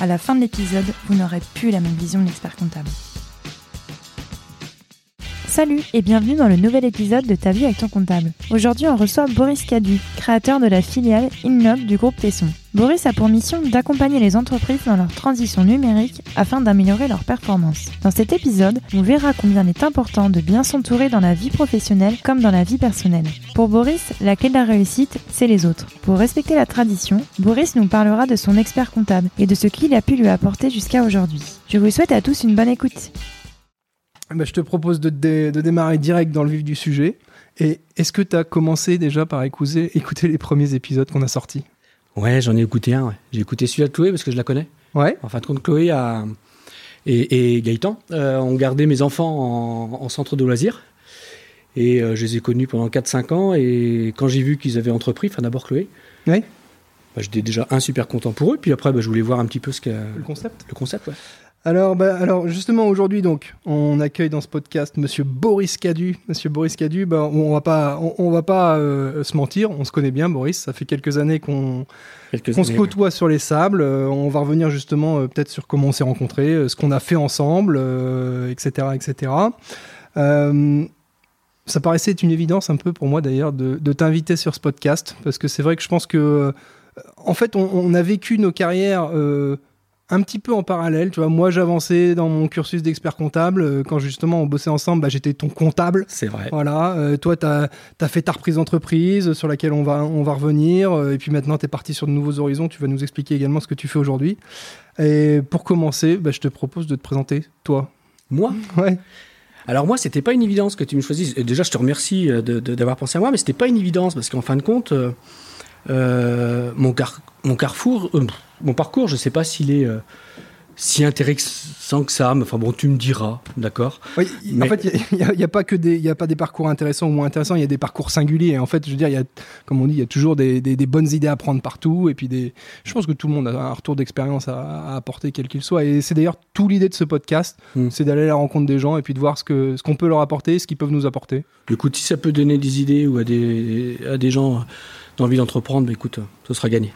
à la fin de l'épisode, vous n'aurez plus la même vision de l'expert comptable. Salut et bienvenue dans le nouvel épisode de Ta vie avec ton comptable. Aujourd'hui, on reçoit Boris Cadu, créateur de la filiale Innob du groupe Tesson. Boris a pour mission d'accompagner les entreprises dans leur transition numérique afin d'améliorer leur performance. Dans cet épisode, on verra combien il est important de bien s'entourer dans la vie professionnelle comme dans la vie personnelle. Pour Boris, la clé de la réussite, c'est les autres. Pour respecter la tradition, Boris nous parlera de son expert comptable et de ce qu'il a pu lui apporter jusqu'à aujourd'hui. Je vous souhaite à tous une bonne écoute. Bah, je te propose de, dé- de démarrer direct dans le vif du sujet. Et est-ce que tu as commencé déjà par écouter, écouter les premiers épisodes qu'on a sortis? Ouais, j'en ai écouté un. ouais. J'ai écouté celui-là de Chloé parce que je la connais. Ouais. En fin de compte, Chloé a... et, et Gaëtan euh, ont gardé mes enfants en, en centre de loisirs. Et euh, je les ai connus pendant 4-5 ans. Et quand j'ai vu qu'ils avaient entrepris, enfin d'abord Chloé, Ouais. bah, j'étais déjà un super content pour eux. Puis après, bah, je voulais voir un petit peu ce que Le concept le concept. Ouais. Alors, bah, alors justement, aujourd'hui, donc, on accueille dans ce podcast Monsieur Boris Cadu. Monsieur Boris Cadu, bah, on va pas, on, on va pas euh, se mentir, on se connaît bien, Boris. Ça fait quelques années qu'on se côtoie sur les sables. Euh, on va revenir justement euh, peut-être sur comment on s'est rencontrés, ce qu'on a fait ensemble, etc., etc. Ça paraissait être une évidence un peu pour moi d'ailleurs de, de t'inviter sur ce podcast parce que c'est vrai que je pense que en fait on, on a vécu nos carrières un petit peu en parallèle. Tu vois, moi j'avançais dans mon cursus d'expert comptable euh, quand justement on bossait ensemble. Bah, j'étais ton comptable. C'est vrai. Voilà, euh, toi, tu as, fait ta reprise d'entreprise euh, sur laquelle on va, on va revenir. et puis maintenant, tu es parti sur de nouveaux horizons. Tu vas nous expliquer également ce que tu fais aujourd'hui. Et pour commencer, bah, je te propose de te présenter, toi. Moi Ouais. Alors moi, c'était pas une évidence que tu me choisisses. Déjà, je te remercie d'avoir pensé à moi, mais c'était pas une évidence parce qu'en fin de compte, mon, car- mon carrefour, euh, mon parcours, je sais pas s'il est euh, si intéressant que ça. Mais enfin bon, tu me diras, d'accord? Oui, y- En Mais- fait, il n'y a, y a pas que des, y a pas des parcours intéressants ou moins intéressants, il y a des parcours singuliers. Et en fait, je veux dire, y a, comme on dit, il y a toujours des, des- des bonnes idées à prendre partout. Et puis, des, je pense que tout le monde a un retour d'expérience à, à apporter, quel qu'il soit. Et c'est d'ailleurs tout l'idée de ce podcast, Mm. c'est d'aller à la rencontre des gens et puis de voir ce que ce qu'on peut leur apporter, ce qu'ils peuvent nous apporter. Écoute, si ça peut donner des idées ou à des à des gens d'envie d'entreprendre, bah, écoute, ce sera gagné.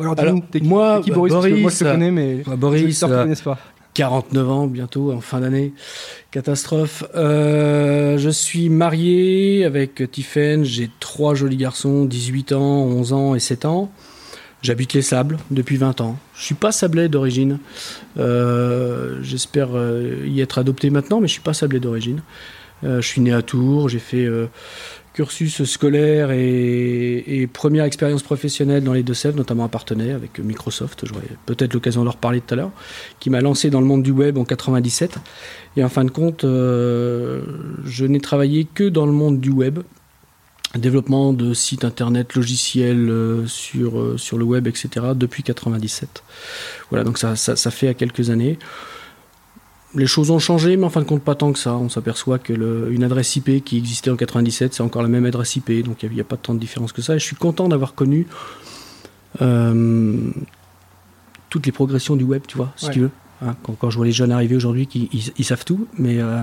Alors, Alors, moi, qui, bah, Boris, Moi, Boris, je te euh, connais, mais bah, Boris, ne euh, pas. 49 ans bientôt, en fin d'année. Catastrophe. Euh, je suis marié avec Tiffen. J'ai trois jolis garçons, 18 ans, 11 ans et 7 ans. J'habite les Sables depuis 20 ans. Je suis pas sablé d'origine. Euh, J'espère y être adopté maintenant, mais je suis pas sablé d'origine. Euh, je suis né à Tours. J'ai fait euh, cursus scolaire et, première expérience professionnelle dans les Deux-Sèvres, notamment à Partenay avec Microsoft. J'aurai peut-être l'occasion de leur parler tout à l'heure qui m'a lancé dans le monde du web en 97. Et en fin de compte, euh, je n'ai travaillé que dans le monde du web, développement de sites internet, logiciels euh, sur, euh, sur le web, etc., depuis 97. Voilà, donc ça, ça fait à quelques années. Les choses ont changé, mais en fin de compte, pas tant que ça. On s'aperçoit que le- une adresse IP qui existait en 97, c'est encore la même adresse IP, donc il n'y a, pas tant de différence que ça. Et je suis content d'avoir connu euh, toutes les progressions du web, tu vois, si Ouais. tu veux. Hein, quand, quand je vois les jeunes arriver aujourd'hui, qui, ils, ils savent tout, mais euh,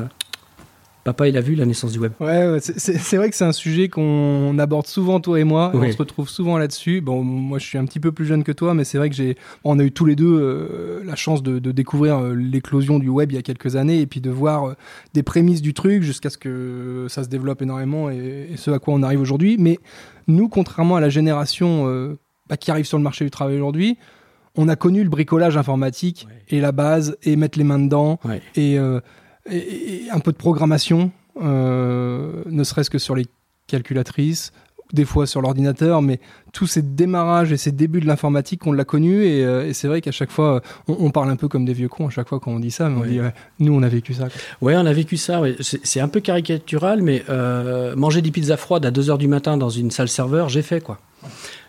papa, il a vu la naissance du web. Ouais, c'est- vrai que c'est un sujet qu'on aborde souvent, toi et moi. et. On se retrouve souvent là-dessus. Bon, moi, je suis un petit peu plus jeune que toi, mais c'est vrai que j'ai, on a eu tous les deux euh, la chance de, de découvrir euh, l'éclosion du web il y a quelques années et puis de voir euh, des prémices du truc jusqu'à ce que ça se développe énormément et, et ce à quoi on arrive aujourd'hui. Mais nous, contrairement à la génération bah, qui arrive sur le marché du travail aujourd'hui, on a connu le bricolage informatique Ouais. et la base et mettre les mains dedans Ouais. et, et- et un peu de programmation, euh, ne serait-ce que sur les calculatrices, des fois sur l'ordinateur, mais tous ces démarrages et ces débuts de l'informatique, on l'a connu et, euh, et c'est vrai qu'à chaque fois, on, on parle un peu comme des vieux cons à chaque fois quand on dit ça, mais on dit ouais, nous on a vécu ça. Ouais, on a vécu ça. ouais. C'est un peu caricatural, mais euh, manger des pizzas froides à 2h du matin dans une salle serveur, j'ai fait quoi.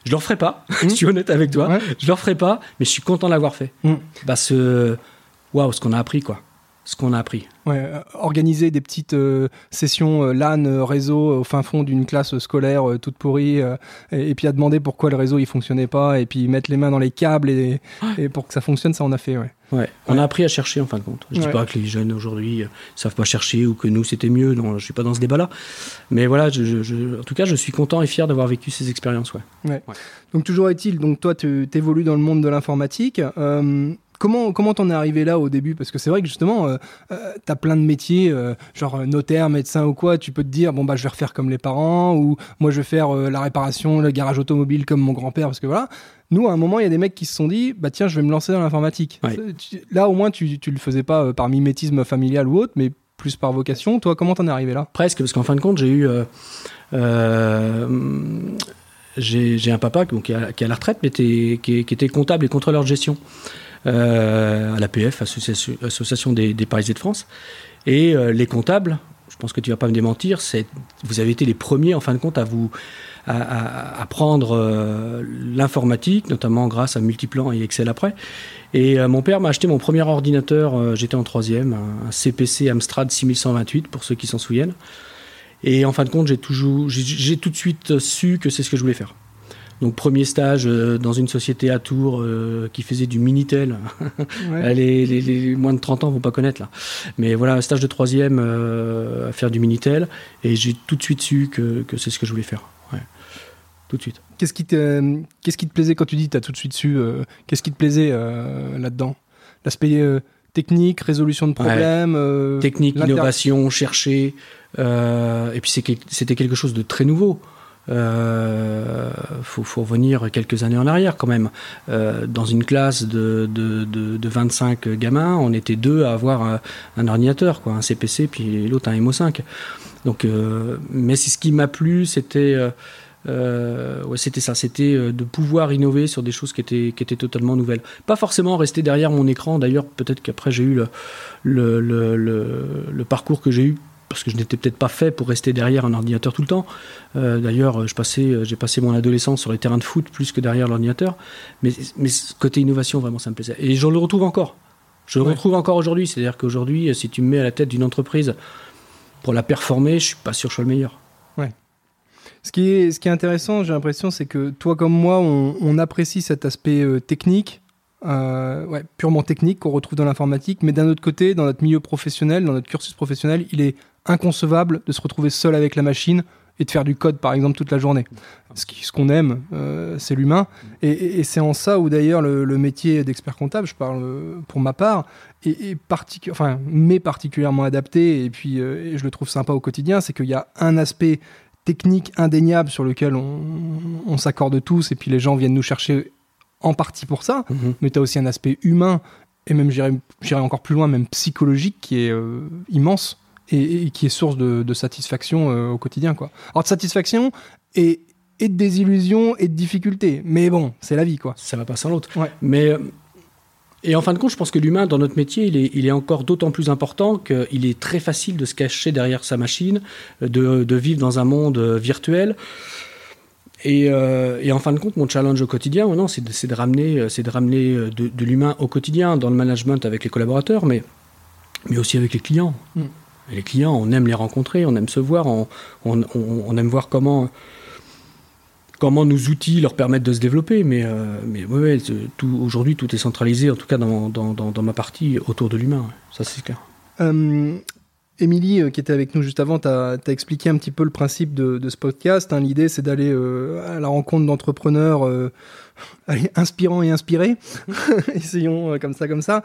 Je le referai pas, je suis honnête avec toi. Ouais. Je le referai pas, mais je suis content de l'avoir fait. Mm. Parce que, waouh, ce qu'on a appris quoi. Ce qu'on a appris. Ouais, euh, organiser des petites euh, sessions euh, LAN réseau au fin fond d'une classe scolaire euh, toute pourrie et, et puis à demander pourquoi le réseau il fonctionnait pas et puis mettre les mains dans les câbles et, et pour que ça fonctionne ça on a fait ouais. Ouais, on Ouais. a appris à chercher en fin de compte. Je dis pas que les jeunes aujourd'hui savent pas chercher ou que nous c'était mieux, non, je suis pas dans ce débat-là. Mais voilà, je, je- je- en tout cas, je suis content et fier d'avoir vécu ces expériences. Ouais. Donc toujours est-il, donc toi tu évolues dans le monde de l'informatique. Comment comment t'en es arrivé là au début? Parce que c'est vrai que justement, euh, euh, t'as plein de métiers, euh, genre notaire, médecin ou quoi. Tu peux te dire bon bah je vais refaire comme les parents ou moi je vais faire la réparation, le garage automobile comme mon grand-père parce que voilà. Nous à un moment il y a des mecs qui se sont dit bah tiens je vais me lancer dans l'informatique. Ouais. Là au moins tu tu le faisais pas par mimétisme familial ou autre, mais plus par vocation. Toi comment t'en es arrivé là? Presque, parce qu'en fin de compte, j'ai eu. j'ai un papa qui, est à, qui est à la retraite, mais qui, est- qui était comptable et contrôleur de gestion à l'APF, Association, Association des, Parisiens de France. Et euh, les comptables, je pense que tu vas pas me démentir, vous avez été les premiers en fin de compte à vous prendre euh, l'informatique, notamment grâce à Multiplan et Excel après. Et euh, mon père m'a acheté mon premier ordinateur, euh, j'étais en troisième, un, CPC Amstrad 6128 pour ceux qui s'en souviennent. Et en fin de compte, j'ai tout de suite su que c'est ce que je voulais faire. Donc premier stage euh, dans une société à Tours euh, qui faisait du Minitel. Ouais. les, les- les moins de 30 ans vont pas connaître là. Mais voilà, un stage de troisième euh, à faire du Minitel. Et j'ai tout de suite su que, que c'est ce que je voulais faire. Ouais. Tout de suite. Qu'est-ce qui te qu'est-ce qui te plaisait quand tu dis t'as tout de suite su Qu'est-ce qui te plaisait là-dedans? L'aspect technique, résolution de problèmes. Technique, innovation, chercher. et puis c'était quelque chose de très nouveau. Euh, faut, revenir quelques années en arrière quand même. Euh, dans une classe de, de, de, de 25 gamins, on était deux à avoir un, ordinateur, quoi, un CPC, puis l'autre un MO5. Donc, euh, mais c'est ce qui m'a plu, c'était c'était ça, c'était de pouvoir innover sur des choses qui étaient, totalement nouvelles. Pas forcément rester derrière mon écran. D'ailleurs, peut-être qu'après j'ai eu le parcours que j'ai eu parce que je n'étais peut-être pas fait pour rester derrière un ordinateur tout le temps. Euh, D'ailleurs, passais, j'ai passé mon adolescence sur les terrains de foot plus que derrière l'ordinateur. Mais, mais ce côté innovation, vraiment, ça me plaisait. Et je le retrouve encore. Je le Ouais. retrouve encore aujourd'hui. C'est-à-dire qu'aujourd'hui, si tu me mets à la tête d'une entreprise pour la performer, je suis pas sûr que je sois le meilleur. Ce qui est, ce qui est intéressant, j'ai l'impression, c'est que toi comme moi, on, on apprécie cet aspect euh, technique, euh, ouais, purement technique qu'on retrouve dans l'informatique, mais d'un autre côté, dans notre milieu professionnel, dans notre cursus professionnel, il est inconcevable de se retrouver seul avec la machine et de faire du code, par exemple, toute la journée. Ce qu'on aime, euh, c'est l'humain. Et, et- et c'est en ça où, d'ailleurs, le, le métier d'expert comptable, je parle euh, pour ma part, est, est particu- enfin, m'est particulièrement adapté, et puis euh, et je le trouve sympa au quotidien, c'est qu'il y a un aspect technique indéniable sur lequel on, on s'accorde tous, et puis les gens viennent nous chercher en partie pour ça, mais tu as aussi un aspect humain, et même j'irais j'irais encore plus loin, même psychologique, qui est euh, immense, et, et qui est source de, de satisfaction euh, au quotidien. Quoi. Alors de satisfaction et, et de désillusion et de difficulté, mais bon, c'est la vie, quoi. Ça va pas sans l'autre. Ouais. Mais euh, et en fin de compte, je pense que l'humain dans notre métier, il est, il est encore d'autant plus important qu'il est très facile de se cacher derrière sa machine, de, de vivre dans un monde euh, virtuel. Et, euh, et en fin de compte, mon challenge au quotidien, non, c'est de, ramener, euh, c'est de ramener euh, de, de l'humain au quotidien, dans le management avec les collaborateurs, mais, mais aussi avec les clients. Mm. Les clients, on aime les rencontrer, on aime se voir, on, on, on- on aime voir comment, comment nos outils leur permettent de se développer. Mais, euh, mais ouais, tout, aujourd'hui, tout est centralisé, en tout cas dans, dans, dans, dans ma partie, autour de l'humain. Ça, c'est clair. Euh, Émilie, euh, qui était avec nous juste avant, t'as as expliqué un petit peu le principe de, de ce podcast. hein. L'idée, c'est d'aller euh, à la rencontre d'entrepreneurs euh, inspirants et inspirés. Essayons euh, comme ça, comme ça.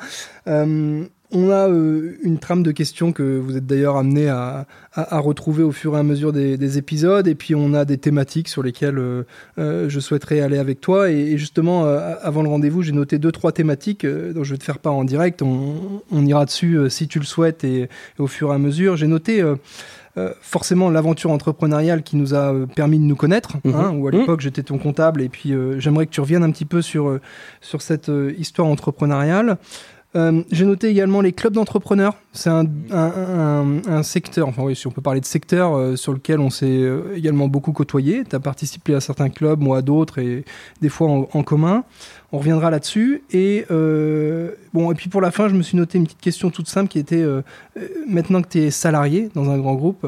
On a euh, une trame de questions que vous êtes d'ailleurs amené à, à- à retrouver au fur et à mesure des, des épisodes. Et puis, on a des thématiques sur lesquelles euh, euh, je souhaiterais aller avec toi. Et, et justement, avant le rendez-vous, j'ai noté deux, trois thématiques dont je vais te faire part en direct. On, on ira dessus si tu le souhaites et, et au fur et à mesure. J'ai noté euh, forcément l'aventure entrepreneuriale qui nous a euh, permis de nous connaître, Mhm. hein, où à Mhm. l'époque j'étais ton comptable. Et puis, euh, j'aimerais que tu reviennes un petit peu sur, sur cette histoire entrepreneuriale. Euh, J'ai noté également les clubs d'entrepreneurs. C'est un, un, un, un, secteur, enfin oui, si on peut parler de secteur, euh, sur lequel on s'est euh, également beaucoup côtoyé. Tu as participé à certains clubs, moi à d'autres, et des fois en, en commun. On reviendra là-dessus. Et bon, et puis pour la fin, je me suis noté une petite question toute simple qui était maintenant que tu es salarié dans un grand groupe,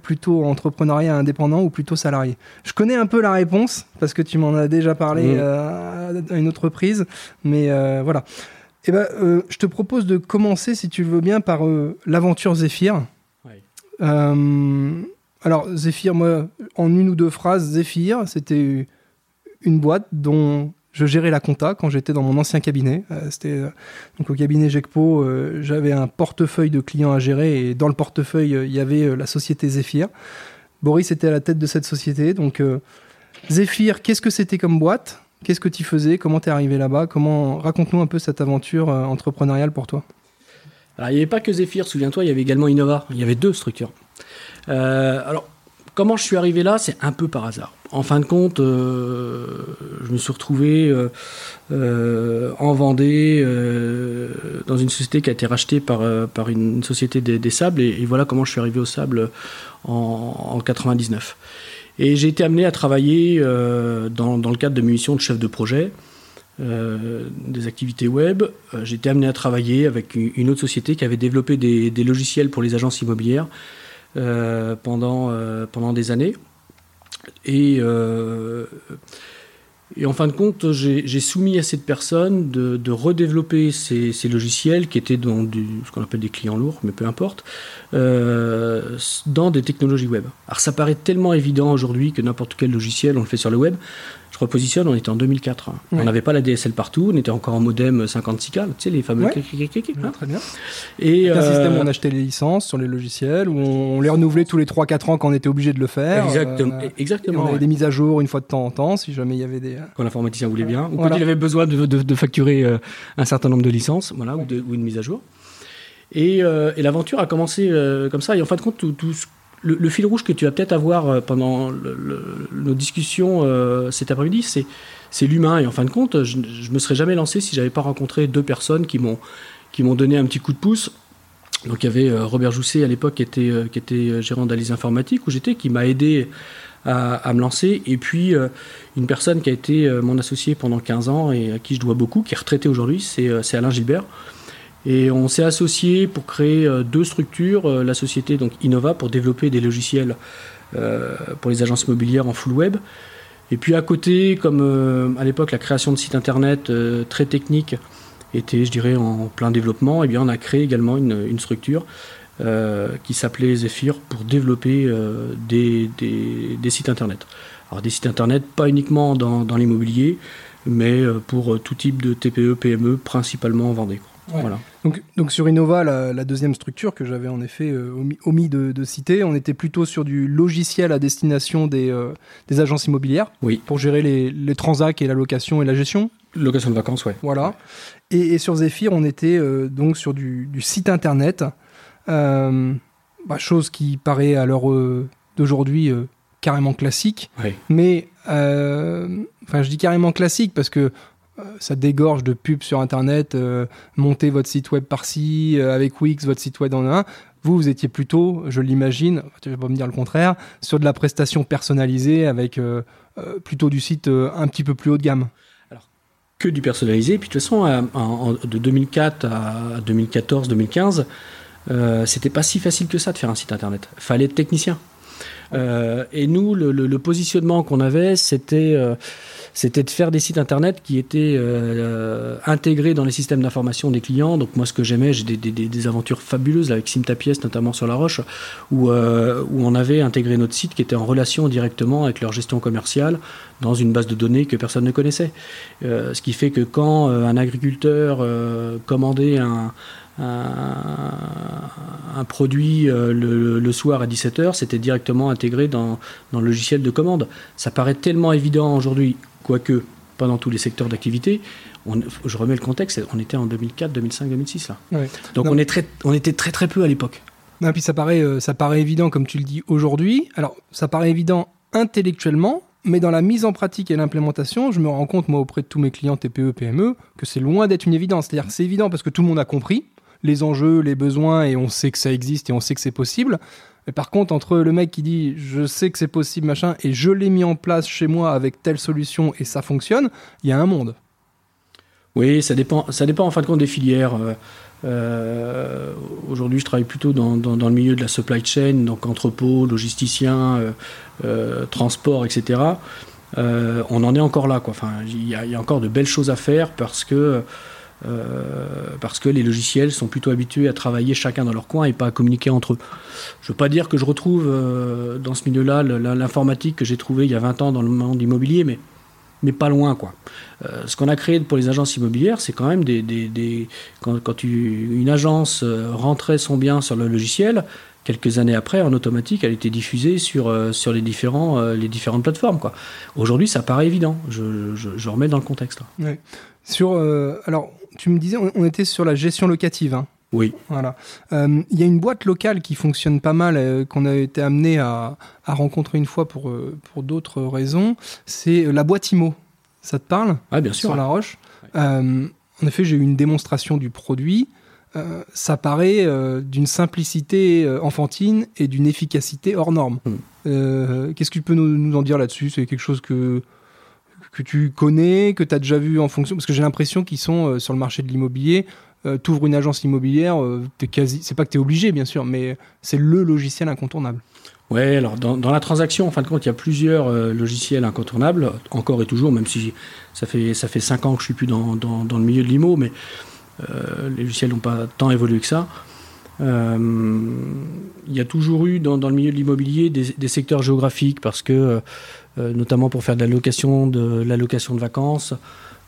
plutôt entrepreneuriat indépendant ou plutôt salarié? Je connais un peu la réponse parce que tu m'en as déjà parlé mmh. à une autre reprise, mais voilà. Eh ben, euh, je te propose de commencer, si tu veux bien, par euh, l'aventure Zephyr. Oui. Euh, alors, Zephyr, moi, en une ou deux phrases, Zephyr, c'était une boîte dont je gérais la compta quand j'étais dans mon ancien cabinet. c'était donc au cabinet Gecpo, j'avais un portefeuille de clients à gérer et dans le portefeuille, il y avait la société Zephyr. Boris était à la tête de cette société. Donc, Zephyr, qu'est-ce que c'était comme boîte? Qu'est-ce que tu faisais? Comment tu es arrivé là-bas? Comment Raconte-nous un peu cette aventure euh, entrepreneuriale pour toi. Alors, il n'y avait pas que Zephyr, souviens-toi, il y avait également Innova. Il y avait deux structures. Euh, alors, comment je suis arrivé là? C'est un peu par hasard. En fin de compte, euh, je me suis retrouvé en Vendée dans une société qui a été rachetée par, par une, société des, sables. Et, et, voilà comment je suis arrivé au sable en, en 99. Et j'ai été amené à travailler euh, dans, le cadre de mes missions de chef de projet, euh, des activités web. Euh, j'ai été amené à travailler avec une autre société qui avait développé des, logiciels pour les agences immobilières pendant, pendant des années. Et et en fin de compte, j'ai soumis à cette personne de, redévelopper ces, logiciels qui étaient dans ce qu'on appelle des clients lourds, mais peu importe, euh, dans des technologies web. Alors ça paraît tellement évident aujourd'hui que n'importe quel logiciel, on le fait sur le web. Je repositionne, on était en 2004. Hein. Ouais. On n'avait pas la DSL partout, on était encore en modem 56K, tu sais, les fameux... Ouais. Hein. Très bien. Et un euh... système où on achetait les licences sur les logiciels, où on les renouvelait tous les 3-4 ans quand on était obligé de le faire. Exactement. Euh, on exactement avait ouais. des mises à jour une fois de temps en temps, si jamais il y avait des... Quand l'informaticien voulait bien, ou voilà. quand il avait besoin de, de, de facturer euh, un certain nombre de licences, voilà, ou, de, ou une mise à jour. Et, euh, et l'aventure a commencé euh, comme ça. Et en fin de compte, tout, tout le, fil rouge que tu vas peut-être avoir euh, pendant nos discussions euh, cet après-midi, c'est c'est l'humain. Et en fin de compte, je, je me serais jamais lancé si j'avais pas rencontré deux personnes qui m'ont qui m'ont donné un petit coup de pouce. Donc il y avait euh, Robert Jousset à l'époque qui était qui était gérant d'analyse informatique où j'étais, qui m'a aidé à, me lancer. Et puis une personne qui a été mon associé pendant 15 ans et à qui je dois beaucoup, qui est retraité aujourd'hui, c'est Alain Gilbert. Et on s'est associé pour créer euh, deux structures, euh, la société donc Innova pour développer des logiciels euh, pour les agences immobilières en full web. Et puis à côté, comme à l'époque la création de sites internet très techniques était, je dirais, en plein développement, et eh bien on a créé également une, structure qui s'appelait Zephyr pour développer des, sites internet. Alors des sites internet pas uniquement dans, dans l'immobilier, mais pour tout type de TPE, PME, principalement en Vendée. Quoi. Ouais. Voilà. Donc, donc, sur Innova, la, la deuxième structure que j'avais en effet euh, omis, omis de, de, citer, on était plutôt sur du logiciel à destination des, euh, des agences immobilières oui. pour gérer les, les transacts et la location et la gestion. Location de vacances, ouais. Voilà. Et, et sur Zephyr, on était euh, donc sur du, du, site internet, bah, chose qui paraît à l'heure d'aujourd'hui carrément classique. Mais, enfin, je dis carrément classique parce que ça dégorge de pubs sur internet, euh, montez votre site web par-ci, euh, avec Wix, votre site web en un. Vous, vous étiez plutôt, je l'imagine, tu vas pas me dire le contraire, sur de la prestation personnalisée avec euh, plutôt du site un petit peu plus haut de gamme. Alors, que du personnalisé. Puis de toute façon, de 2004 à 2014, 2015, c'était pas si facile que ça de faire un site internet. Fallait être technicien. Euh, et nous, le, positionnement qu'on avait, c'était euh, c'était de faire des sites internet qui étaient euh, intégrés dans les systèmes d'information des clients. Donc moi, ce que j'aimais, j'ai des, aventures fabuleuses avec Simtapies, notamment sur La Roche, où, on avait intégré notre site qui était en relation directement avec leur gestion commerciale dans une base de données que personne ne connaissait. Ce qui fait que quand un agriculteur commandait un un, produit euh, le, le, soir à 17h, c'était directement intégré dans, dans, le logiciel de commande. Ça paraît tellement évident aujourd'hui, quoique pas dans tous les secteurs d'activité. je remets le contexte, on était en 2004, 2005, 2006 là. Ouais. Donc on, est très, on était très très peu à l'époque. puis ça paraît, euh, ça paraît évident comme tu le dis aujourd'hui. Alors ça paraît évident intellectuellement, Mais dans la mise en pratique et l'implémentation, je me rends compte, moi, auprès de tous mes clients TPE, PME, que c'est loin d'être une évidence. C'est-à-dire que c'est évident parce que tout le monde a compris les enjeux, les besoins, et on sait que ça existe et on sait que c'est possible. Mais par contre, entre le mec qui dit je sais que c'est possible, machin, et je l'ai mis en place chez moi avec telle solution et ça fonctionne, il y a un monde. Oui, ça dépend, ça dépend en fin de compte des filières. Euh, euh, aujourd'hui, je travaille plutôt dans, le milieu de la supply chain, donc entrepôt, logisticien, euh, transport, etc. on en est encore là. Enfin, il y, a encore de belles choses à faire parce que parce que les logiciels sont plutôt habitués à travailler chacun dans leur coin et pas à communiquer entre eux. Je ne veux pas dire que je retrouve euh, dans ce milieu-là l'informatique que j'ai trouvée il y a 20 ans dans le monde immobilier, mais, mais pas loin. Quoi. Euh, ce qu'on a créé pour les agences immobilières, c'est quand même des... quand, une agence rentrait son bien sur le logiciel, quelques années après, en automatique, elle était diffusée sur, sur les, différents, les différentes plateformes. Aujourd'hui, ça paraît évident. Je, remets dans le contexte. Là. Sur, alors, tu me disais, on, était sur la gestion locative. Hein. Oui. Voilà. Euh, il y a une boîte locale qui fonctionne pas mal, euh, qu'on a été amené à, rencontrer une fois pour, euh, pour d'autres raisons. C'est la boîte IMO. Ça te parle? Ah, bien sûr. Sur la roche. en effet, j'ai eu une démonstration du produit. ça paraît d'une simplicité enfantine et d'une efficacité hors norme. Hmm. Qu'est-ce que tu peux nous, nous en dire là-dessus? C'est quelque chose que que tu connais, que tu as déjà vu en fonction Parce que j'ai l'impression qu'ils sont euh, sur le marché de l'immobilier. Euh, tu ouvres une agence immobilière, euh, quasi... c'est pas que tu es obligé, bien sûr, mais c'est le logiciel incontournable. Ouais, alors dans, la transaction, en fin de compte, il y a plusieurs logiciels incontournables, encore et toujours, même si ça fait, ça fait 5 ans que je suis plus dans, le milieu de l'IMO, mais les logiciels n'ont pas tant évolué que ça. il y a toujours eu dans, le milieu de l'immobilier des, secteurs géographiques parce que notamment pour faire de l'allocation de, l'allocation de vacances.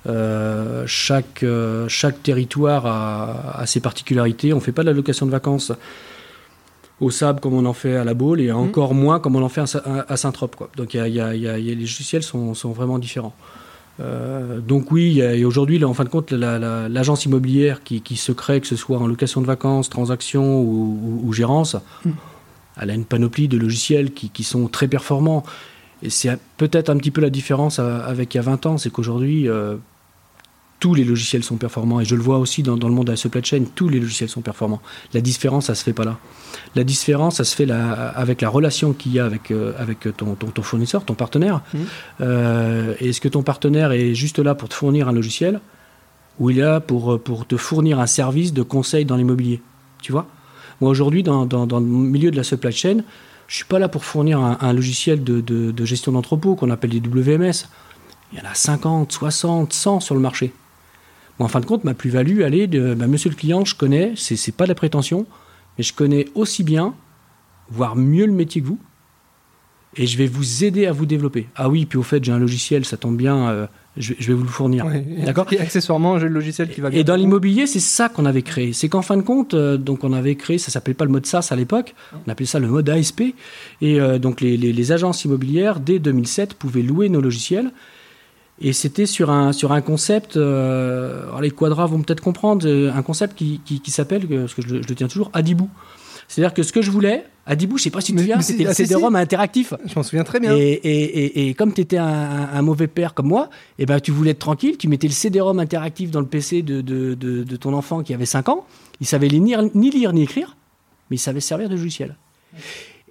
Euh, chaque, euh, chaque territoire a, ses particularités. On ne fait pas de l'allocation de vacances au sable comme on en fait à la Baule et mmh. encore moins comme on en fait à, Saint-Trope. Donc y y a, les logiciels sont, sont vraiment différents. donc oui, et aujourd'hui, en fin de compte, l'agence immobilière qui, qui, se crée, que ce soit en location de vacances, transaction ou, gérance, mmh. elle a une panoplie de logiciels qui, qui sont très performants. Et c'est peut-être un petit peu la différence avec il y a 20 ans, c'est qu'aujourd'hui, euh, tous les logiciels sont performants. Et je le vois aussi dans, le monde de la supply chain, tous les logiciels sont performants. La différence, ça se fait pas là. La différence, ça se fait avec la relation qu'il y a avec, euh, avec ton, ton, fournisseur, ton partenaire. Mmh. Euh, est-ce que ton partenaire est juste là pour te fournir un logiciel ou il est là pour, pour te fournir un service de conseil dans l'immobilier? Tu vois? Moi, aujourd'hui, dans, dans, dans, le milieu de la supply chain, je suis pas là pour fournir un, logiciel de, gestion d'entrepôt qu'on appelle des WMS. Il y en a 50, 60, 100 sur le marché. en fin de compte, ma plus-value, elle est de bah, monsieur le client, je connais, c'est n'est pas de la prétention, mais je connais aussi bien, voire mieux le métier que vous, et je vais vous aider à vous développer. Ah oui, puis au fait, j'ai un logiciel, ça tombe bien, euh, je, vais vous le fournir. D'accord Et accessoirement, j'ai le logiciel qui va bien. Et dans l'immobilier, c'est ça qu'on avait créé. C'est qu'en fin de compte, euh, donc on avait créé, ça s'appelait pas le mode SaaS à l'époque, on appelait ça le mode ASP. Et euh, donc les, les, agences immobilières, dès 2007, pouvaient louer nos logiciels. Et c'était sur un, sur un concept, alors les quadras vont peut-être comprendre, un concept qui, qui, s'appelle, parce que je, je, le tiens toujours, Adibou. C'est-à-dire que ce que je voulais, à Dibou, je sais pas si tu te souviens, c'était le CD-ROM interactif. Je m'en souviens très bien. Et, et, et, comme tu étais un, mauvais père comme moi, et eh ben, tu voulais être tranquille, tu mettais le CD-ROM interactif dans le PC de, de, de, ton enfant qui avait 5 ans. Il savait ni, ni lire ni écrire, mais il savait servir de logiciel.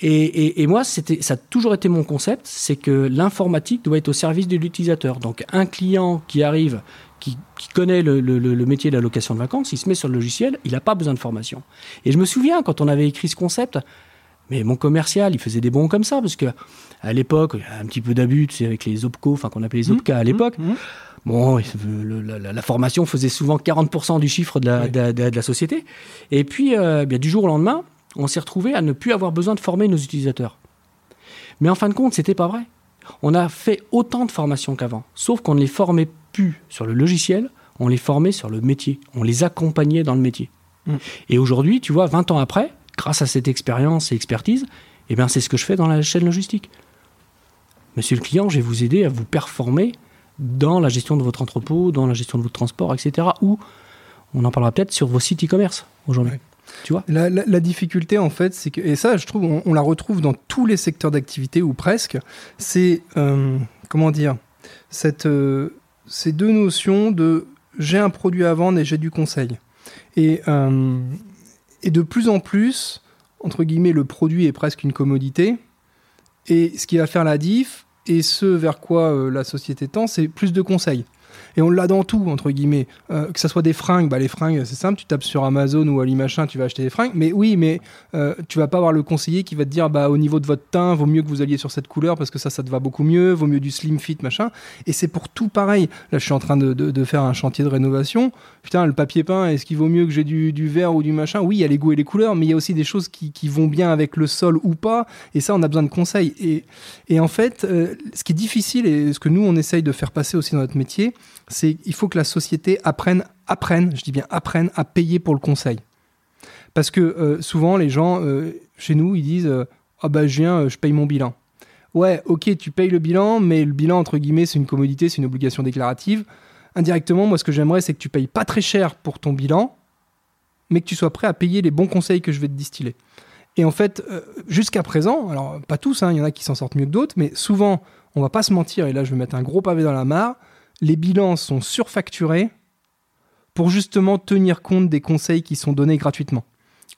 Et, et, moi, ça a toujours été mon concept, c'est que l'informatique doit être au service de l'utilisateur. Donc un client qui arrive, qui, connaît le, métier de la location de vacances, il se met sur le logiciel, il n'a pas besoin de formation. Et je me souviens, quand on avait écrit ce concept, mais mon commercial, il faisait des bons comme ça, parce que à l'époque, il y a un petit peu d'abus, tu avec les OPCO, enfin qu'on appelait les OPCA à mmh, l'époque. Mmh, mmh. Bon, la, formation faisait souvent 40% du chiffre de la, société. Et puis, euh, bien, du jour au lendemain, on s'est retrouvé à ne plus avoir besoin de former nos utilisateurs. Mais en fin de compte, c'était pas vrai. On a fait autant de formations qu'avant, sauf qu'on ne les formait plus sur le logiciel, on les formait sur le métier, on les accompagnait dans le métier. Et aujourd'hui, tu vois, 20 ans après, grâce à cette expérience et expertise, eh bien, c'est ce que je fais dans la chaîne logistique. Monsieur le client, je vais vous aider à vous performer dans la gestion de votre entrepôt, dans la gestion de votre transport, etc. Ou on en parlera peut-être sur vos sites e-commerce aujourd'hui. Tu vois? La, difficulté, en fait, c'est que, et ça, je trouve, on, la retrouve dans tous les secteurs d'activité ou presque, c'est euh, comment dire, cette, euh, ces deux notions de j'ai un produit à vendre et j'ai du conseil. Et, euh, et de plus en plus, entre guillemets, le produit est presque une commodité. Et ce qui va faire la diff, et ce vers quoi euh, la société tend, c'est plus de conseils. Et on l'a dans tout, entre guillemets. Euh, que ce soit des fringues, bah, les fringues, c'est simple, tu tapes sur Amazon ou Ali Machin, tu vas acheter des fringues. Mais oui, mais euh, tu vas pas avoir le conseiller qui va te dire, bah, au niveau de votre teint, vaut mieux que vous alliez sur cette couleur parce que ça, ça te va beaucoup mieux, vaut mieux du slim fit, machin. Et c'est pour tout pareil. Là, je suis en train de, de- de faire un chantier de rénovation. Putain, le papier peint, est-ce qu'il vaut mieux que j'ai du, du vert ou du machin? Oui, il y a les goûts et les couleurs, mais il y a aussi des choses qui, qui vont bien avec le sol ou pas. Et ça, on a besoin de conseils. Et, et en fait, euh, ce qui est difficile et ce que nous, on essaye de faire passer aussi dans notre métier, c'est qu'il faut que la société apprenne, apprenne, je dis bien apprenne à payer pour le conseil. Parce que euh, souvent, les gens, euh, chez nous, ils disent euh, Ah bah, je viens, je paye mon bilan. Ouais, ok, tu payes le bilan, mais le bilan, entre guillemets, c'est une commodité, c'est une obligation déclarative. Indirectement, moi, ce que j'aimerais, c'est que tu payes pas très cher pour ton bilan, mais que tu sois prêt à payer les bons conseils que je vais te distiller. Et en fait, jusqu'à présent, alors pas tous, hein, il y en a qui s'en sortent mieux que d'autres, mais souvent, on va pas se mentir, et là je vais mettre un gros pavé dans la mare, les bilans sont surfacturés pour justement tenir compte des conseils qui sont donnés gratuitement.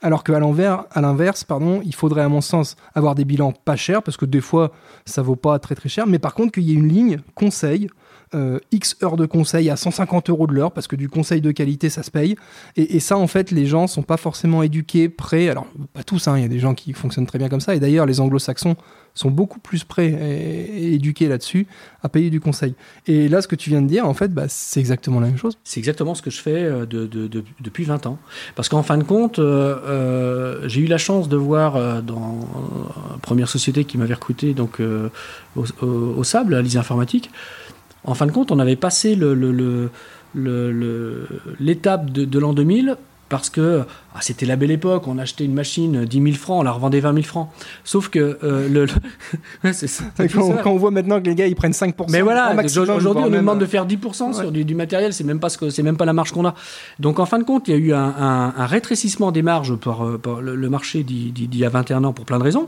Alors qu'à l'inverse, pardon, il faudrait à mon sens avoir des bilans pas chers parce que des fois ça vaut pas très très cher, mais par contre qu'il y ait une ligne conseil, euh, X heures de conseil à 150 euros de l'heure parce que du conseil de qualité ça se paye. Et, ça en fait les gens sont pas forcément éduqués, prêts. Alors pas tous, hein, il y a des gens qui fonctionnent très bien comme ça. Et d'ailleurs les anglo-saxons sont beaucoup plus prêts et, éduqués là-dessus à payer du conseil. Et là ce que tu viens de dire en fait, bah, c'est exactement la même chose. C'est exactement ce que je fais euh, de- de- de- depuis 20 ans. Parce qu'en fin de compte, euh, j'ai eu la chance de voir dans la première société qui m'avait recruté donc, au Sable, à l'ISE Informatique. En fin de compte, on avait passé le- le- le- le- le- l'étape de, de l'an 2000 parce que ah, c'était la belle époque, on achetait une machine 10 000 francs, on la revendait 20 000 francs. Sauf que euh, le, le- Ouais, c'est ça, c'est tout Quand, on voit maintenant que les gars ils prennent 5%. Mais voilà, aujourd'hui on nous demande de euh, faire 10% sur Ouais. du, du matériel, c'est même pas ce que c'est même pas la marge qu'on a. Donc en fin de compte, il y a eu un, un- un rétrécissement des marges par, euh, par le, le marché d'il y a 21 ans pour plein de raisons.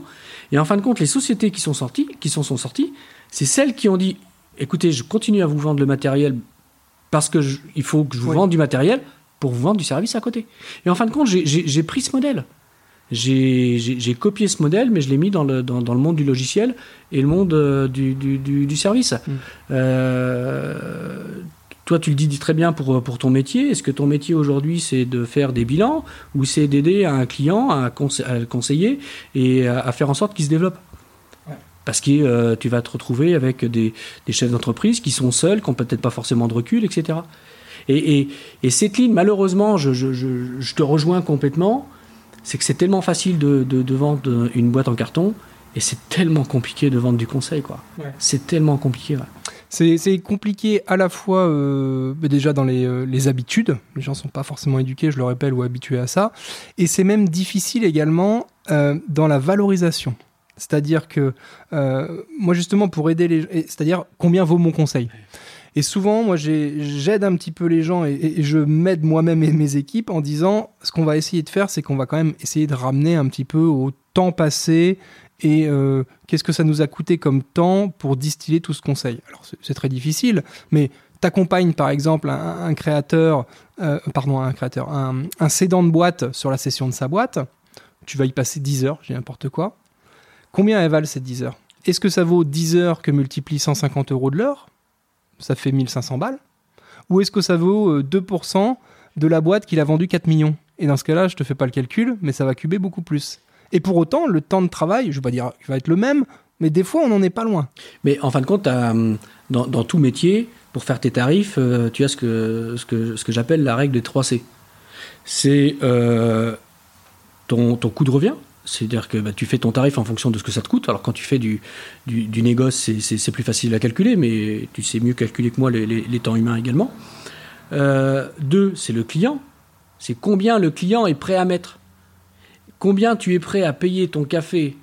Et en fin de compte, les sociétés qui sont sorties, qui sont, sont sorties, c'est celles qui ont dit écoutez, je continue à vous vendre le matériel parce que je- il faut que je vous Oui. vende du matériel pour vous vendre du service à côté. Et en fin de compte, j'ai- pris ce modèle. J'ai copié ce modèle, mais je l'ai mis dans le, dans, dans le monde du logiciel et le monde euh, du, du- du- du service. Mm. Euh, toi, tu le dis très bien pour, pour ton métier. Est-ce que ton métier aujourd'hui, c'est de faire des bilans ou c'est d'aider un client le conseiller et à, à faire en sorte qu'il se développe? Parce que euh, tu vas te retrouver avec des, des chefs d'entreprise qui sont seuls, qui n'ont peut-être pas forcément de recul, etc. Et, et, et cette ligne, malheureusement, je, je- je- je te rejoins complètement, c'est que c'est tellement facile de, de- de vendre une boîte en carton et c'est tellement compliqué de vendre du conseil. quoi. Ouais. C'est tellement compliqué. ouais. C'est compliqué à la fois euh, bah, déjà dans les, euh, les habitudes. Les gens sont pas forcément éduqués, je le rappelle, ou habitués à ça. Et c'est même difficile également euh, dans la valorisation. C'est-à-dire que euh, moi justement pour aider les, c'est-à-dire combien vaut mon conseil. Et souvent, moi, j'ai- j'aide un petit peu les gens et, je m'aide moi-même et mes équipes en disant ce qu'on va essayer de faire, c'est qu'on va quand même essayer de ramener un petit peu au temps passé et euh, qu'est-ce que ça nous a coûté comme temps pour distiller tout ce conseil. Alors, c'est- c'est très difficile, mais t'accompagnes par exemple un, un créateur, euh, pardon, un créateur, un, un cédant de boîte sur la session de sa boîte, tu vas y passer 10 heures, j'ai n'importe quoi. Combien elles valent ces 10 heures? Est-ce que ça vaut 10 heures que multiplie 150 euros de l'heure? Ça fait 1500 balles. Ou est-ce que ça vaut euh, 2% de la boîte qu'il a vendu 4 millions? Et dans ce cas-là, je te fais pas le calcul, mais ça va cuber beaucoup plus. Et pour autant, le temps de travail, je vais pas dire qu'il va être le même, mais des fois, on n'en est pas loin. Mais en fin de compte, hum, dans, tout métier, pour faire tes tarifs, euh, tu as ce que, j'appelle la règle des 3 C. C'est euh, ton coût de revient. C'est-à-dire que bah, tu fais ton tarif en fonction de ce que ça te coûte. Alors quand tu fais du, du, négoce, c'est- plus facile à calculer, mais tu sais mieux calculer que moi les, temps humains également. Euh, deux, c'est le client. C'est combien le client est prêt à mettre. Combien tu es prêt à payer ton café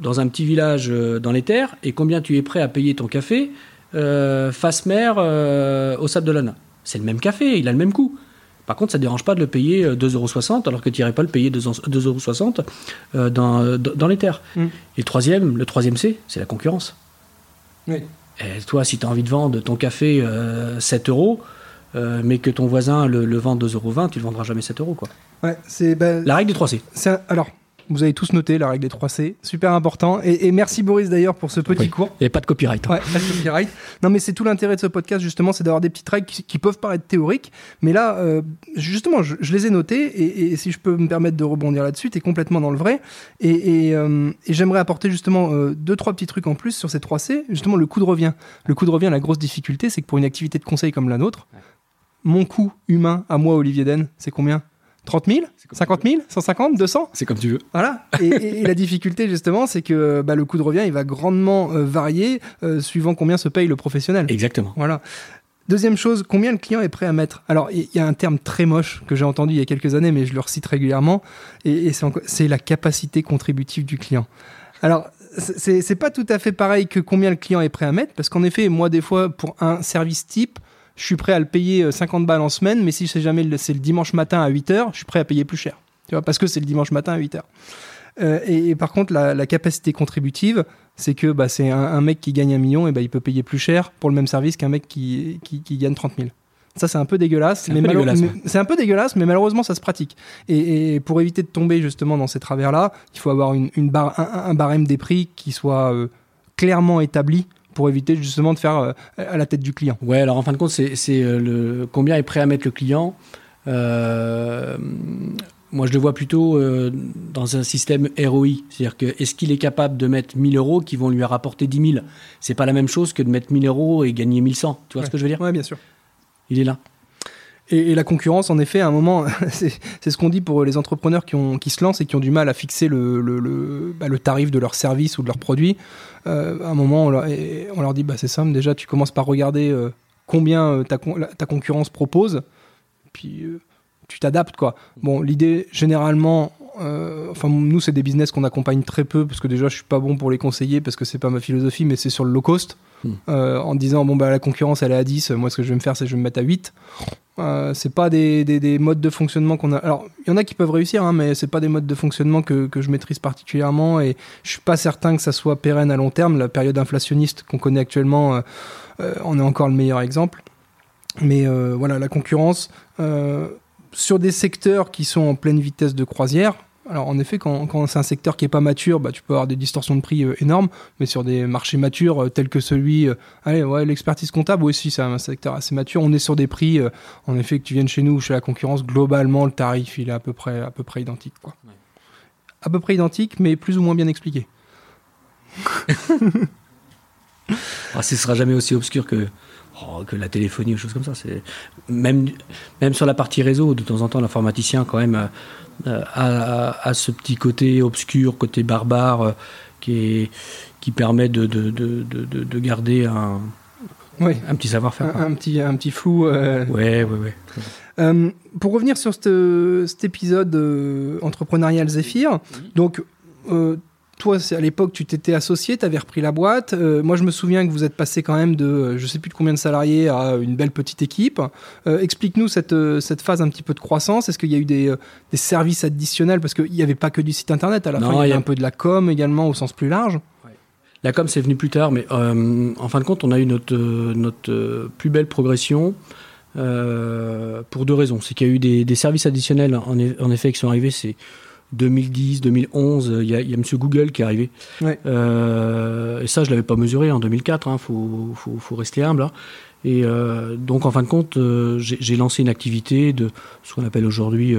dans un petit village euh, dans les terres et combien tu es prêt à payer ton café euh, face mer au Sable de l'Ana. C'est le même café, il a le même coût. Par contre, ça ne dérange pas de le payer euh, 2,60€ alors que tu n'irais pas le payer 2,60€ euh, dans, dans, les terres. Mm. Et le troisième, le troisième C, c'est la concurrence. Oui. Et toi, si tu as envie de vendre ton café 7 euros, mais que ton voisin le, le vend 2,20 euros, tu le vendras jamais 7 euros. Quoi. Ouais, c'est ben, La règle des 3 C. c'est un- alors. Vous avez tous noté la règle des 3 C, super important. Et, et merci Boris d'ailleurs pour ce petit Oui. cours. A pas de copyright. hein. Ouais, pas de copyright. Non, mais c'est tout l'intérêt de ce podcast, justement, c'est d'avoir des petites règles qui, qui peuvent paraître théoriques. Mais là, euh, justement, je, je les ai notées. Et, et si je peux me permettre de rebondir là-dessus, tu es complètement dans le vrai. Et, et, euh, et j'aimerais apporter justement euh, deux, trois petits trucs en plus sur ces 3 C. Justement, le coût de revient. Le coût de revient, la grosse difficulté, c'est que pour une activité de conseil comme la nôtre, mon coût humain à moi, Olivier Den, c'est combien? 30 000 50 000 150 200 C'est comme tu veux. voilà. Et, et- et la difficulté, justement, c'est que bah, le coût de revient, il va grandement euh, varier euh, suivant combien se paye le professionnel. Exactement. Voilà. Deuxième chose, combien le client est prêt à mettre? Alors, il y a un terme très moche que j'ai entendu il y a quelques années, mais je le recite régulièrement, et, et c'est la capacité contributive du client. Alors, c'est pas tout à fait pareil que combien le client est prêt à mettre, parce qu'en effet, moi, des fois, pour un service type, je suis prêt à le payer euh, 50 balles en semaine, mais si c'est jamais le, c'est le dimanche matin à 8 heures, je suis prêt à payer plus cher. Tu vois, parce que c'est le dimanche matin à 8 heures. Euh, et, et par contre, la, la capacité contributive, c'est que bah, c'est un, un mec qui gagne un million, et bah, il peut payer plus cher pour le même service qu'un mec qui, qui, qui gagne 30 000. Ça, c'est un peu dégueulasse. C'est un peu dégueulasse, mais- ouais. C'est un peu dégueulasse, mais malheureusement, ça se pratique. Et, et pour éviter de tomber justement dans ces travers-là, il faut avoir une, une bar- un, un barème des prix qui soit euh, clairement établi pour éviter justement de faire euh, à la tête du client. Ouais, alors en fin de compte, c'est euh, le combien est prêt à mettre le client. Euh, moi, je le vois plutôt euh, dans un système ROI. C'est-à-dire que est-ce qu'il est capable de mettre 1000 euros qui vont lui rapporter 10 000 C'est pas la même chose que de mettre 1000 euros et gagner 1100. Tu vois ce que je veux dire? Ouais, bien sûr. Il est là. Et, la concurrence, en effet, à un moment, c'est ce qu'on dit pour les entrepreneurs qui, se lancent et qui ont du mal à fixer le, bah, tarif de leur service ou de leur produit. Euh, à un moment, on leur, dit bah, c'est simple, déjà, tu commences par regarder euh, combien euh, ta, concurrence propose, puis tu t'adaptes. Bon, l'idée, généralement, enfin, nous, c'est des business qu'on accompagne très peu, parce que déjà, je suis pas bon pour les conseiller, parce que c'est pas ma philosophie, mais c'est sur le low cost. Euh, en disant, bon, bah, la concurrence, elle est à 10, moi, ce que je vais me faire, c'est je vais me mettre à 8. Euh, c'est pas des, des- des modes de fonctionnement qu'on a. Alors, il y en a qui peuvent réussir, hein, mais c'est pas des modes de fonctionnement que, que je maîtrise particulièrement et je suis pas certain que ça soit pérenne à long terme. La période inflationniste qu'on connaît actuellement, euh, euh, on est encore le meilleur exemple. Mais euh, voilà, la concurrence euh, sur des secteurs qui sont en pleine vitesse de croisière. Alors en effet, quand, quand c'est un secteur qui est pas mature, bah, tu peux avoir des distorsions de prix euh, énormes, mais sur des marchés matures euh, tels que celui, euh, allez, ouais, l'expertise comptable aussi, c'est un secteur assez mature. On est sur des prix, en effet, que tu viennes chez nous ou chez la concurrence, globalement, le tarif, il est à peu près, à peu près identique. Quoi. Ouais. À peu près identique, mais plus ou moins bien expliqué. Ah, ce sera jamais aussi obscur que, oh, que la téléphonie ou choses comme ça. C'est même, même sur la partie réseau, de temps en temps, l'informaticien quand même euh, a, a- a ce petit côté obscur, côté barbare, euh, qui, est, qui permet de, de, de, de, de- de garder un, Oui, un petit savoir-faire. un, petit, un petit flou. euh, Ouais, ouais, ouais. Euh, pour revenir sur cet épisode euh, entrepreneurial Zephyr, donc toi, à l'époque, tu t'étais associé, tu avais repris la boîte. Euh, moi, je me souviens que vous êtes passé quand même de, euh, je sais plus de combien de salariés à une belle petite équipe. Euh, Explique-nous cette, cette phase un petit peu de croissance. Est-ce qu'il y a eu des, des services additionnels? Parce qu'il n'y avait pas que du site internet. À la Non, fin, il y avait y a- un peu de la com également au sens plus large. La com, c'est venu plus tard, mais euh, en fin de compte, on a eu notre, notre plus belle progression euh, pour deux raisons. C'est qu'il y a eu des, des services additionnels, en, en effet, qui sont arrivés. C'est 2010, 2011. Il y a, il y a Monsieur Google qui est arrivé. Ouais. Euh, et ça, je l'avais pas mesuré en 2004. Il faut, faut, faut rester humble. hein. Et euh, donc, en fin de compte, euh, j'ai lancé une activité de ce qu'on appelle aujourd'hui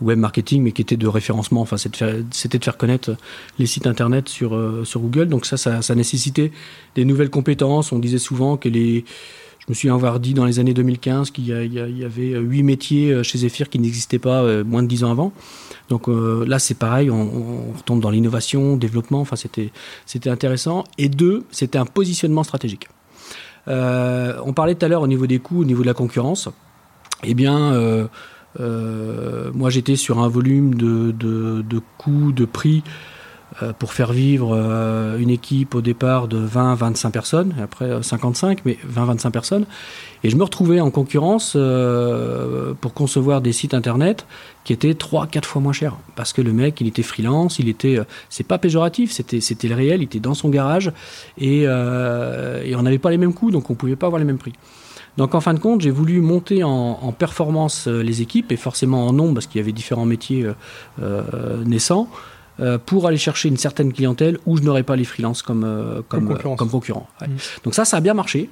web marketing, mais qui était de référencement. Enfin, de c'était de faire connaître les sites internet sur, sur Google. Donc ça, ça, ça nécessitait des nouvelles compétences. On disait souvent que les... Je me souviens avoir dit dans les années 2015 qu'il y, avait euh, huit métiers euh, chez Zephyr qui n'existaient pas euh, moins de dix ans avant. Donc là, c'est pareil, on, retombe dans l'innovation, développement. Enfin, c'était c'était intéressant. Et deux, c'était un positionnement stratégique. On parlait tout à l'heure au niveau des coûts, au niveau de la concurrence. Eh bien, moi, j'étais sur un volume de, de, coûts, de prix pour faire vivre euh, une équipe au départ de 20-25 personnes, et après 55, mais 20-25 personnes. Et je me retrouvais en concurrence pour concevoir des sites internet qui étaient 3-4 fois moins chers. Parce que le mec, il était freelance, il était. c'est pas péjoratif, c'était, c'était le réel, il était dans son garage et, et on n'avait pas les mêmes coûts, donc on pouvait pas avoir les mêmes prix. Donc en fin de compte, j'ai voulu monter en, performance les équipes, et forcément en nombre, parce qu'il y avait différents métiers naissants. Euh, pour aller chercher une certaine clientèle où je n'aurais pas les freelances comme, euh, comme, comme, concurrents. Mm. Donc ça, ça a bien marché.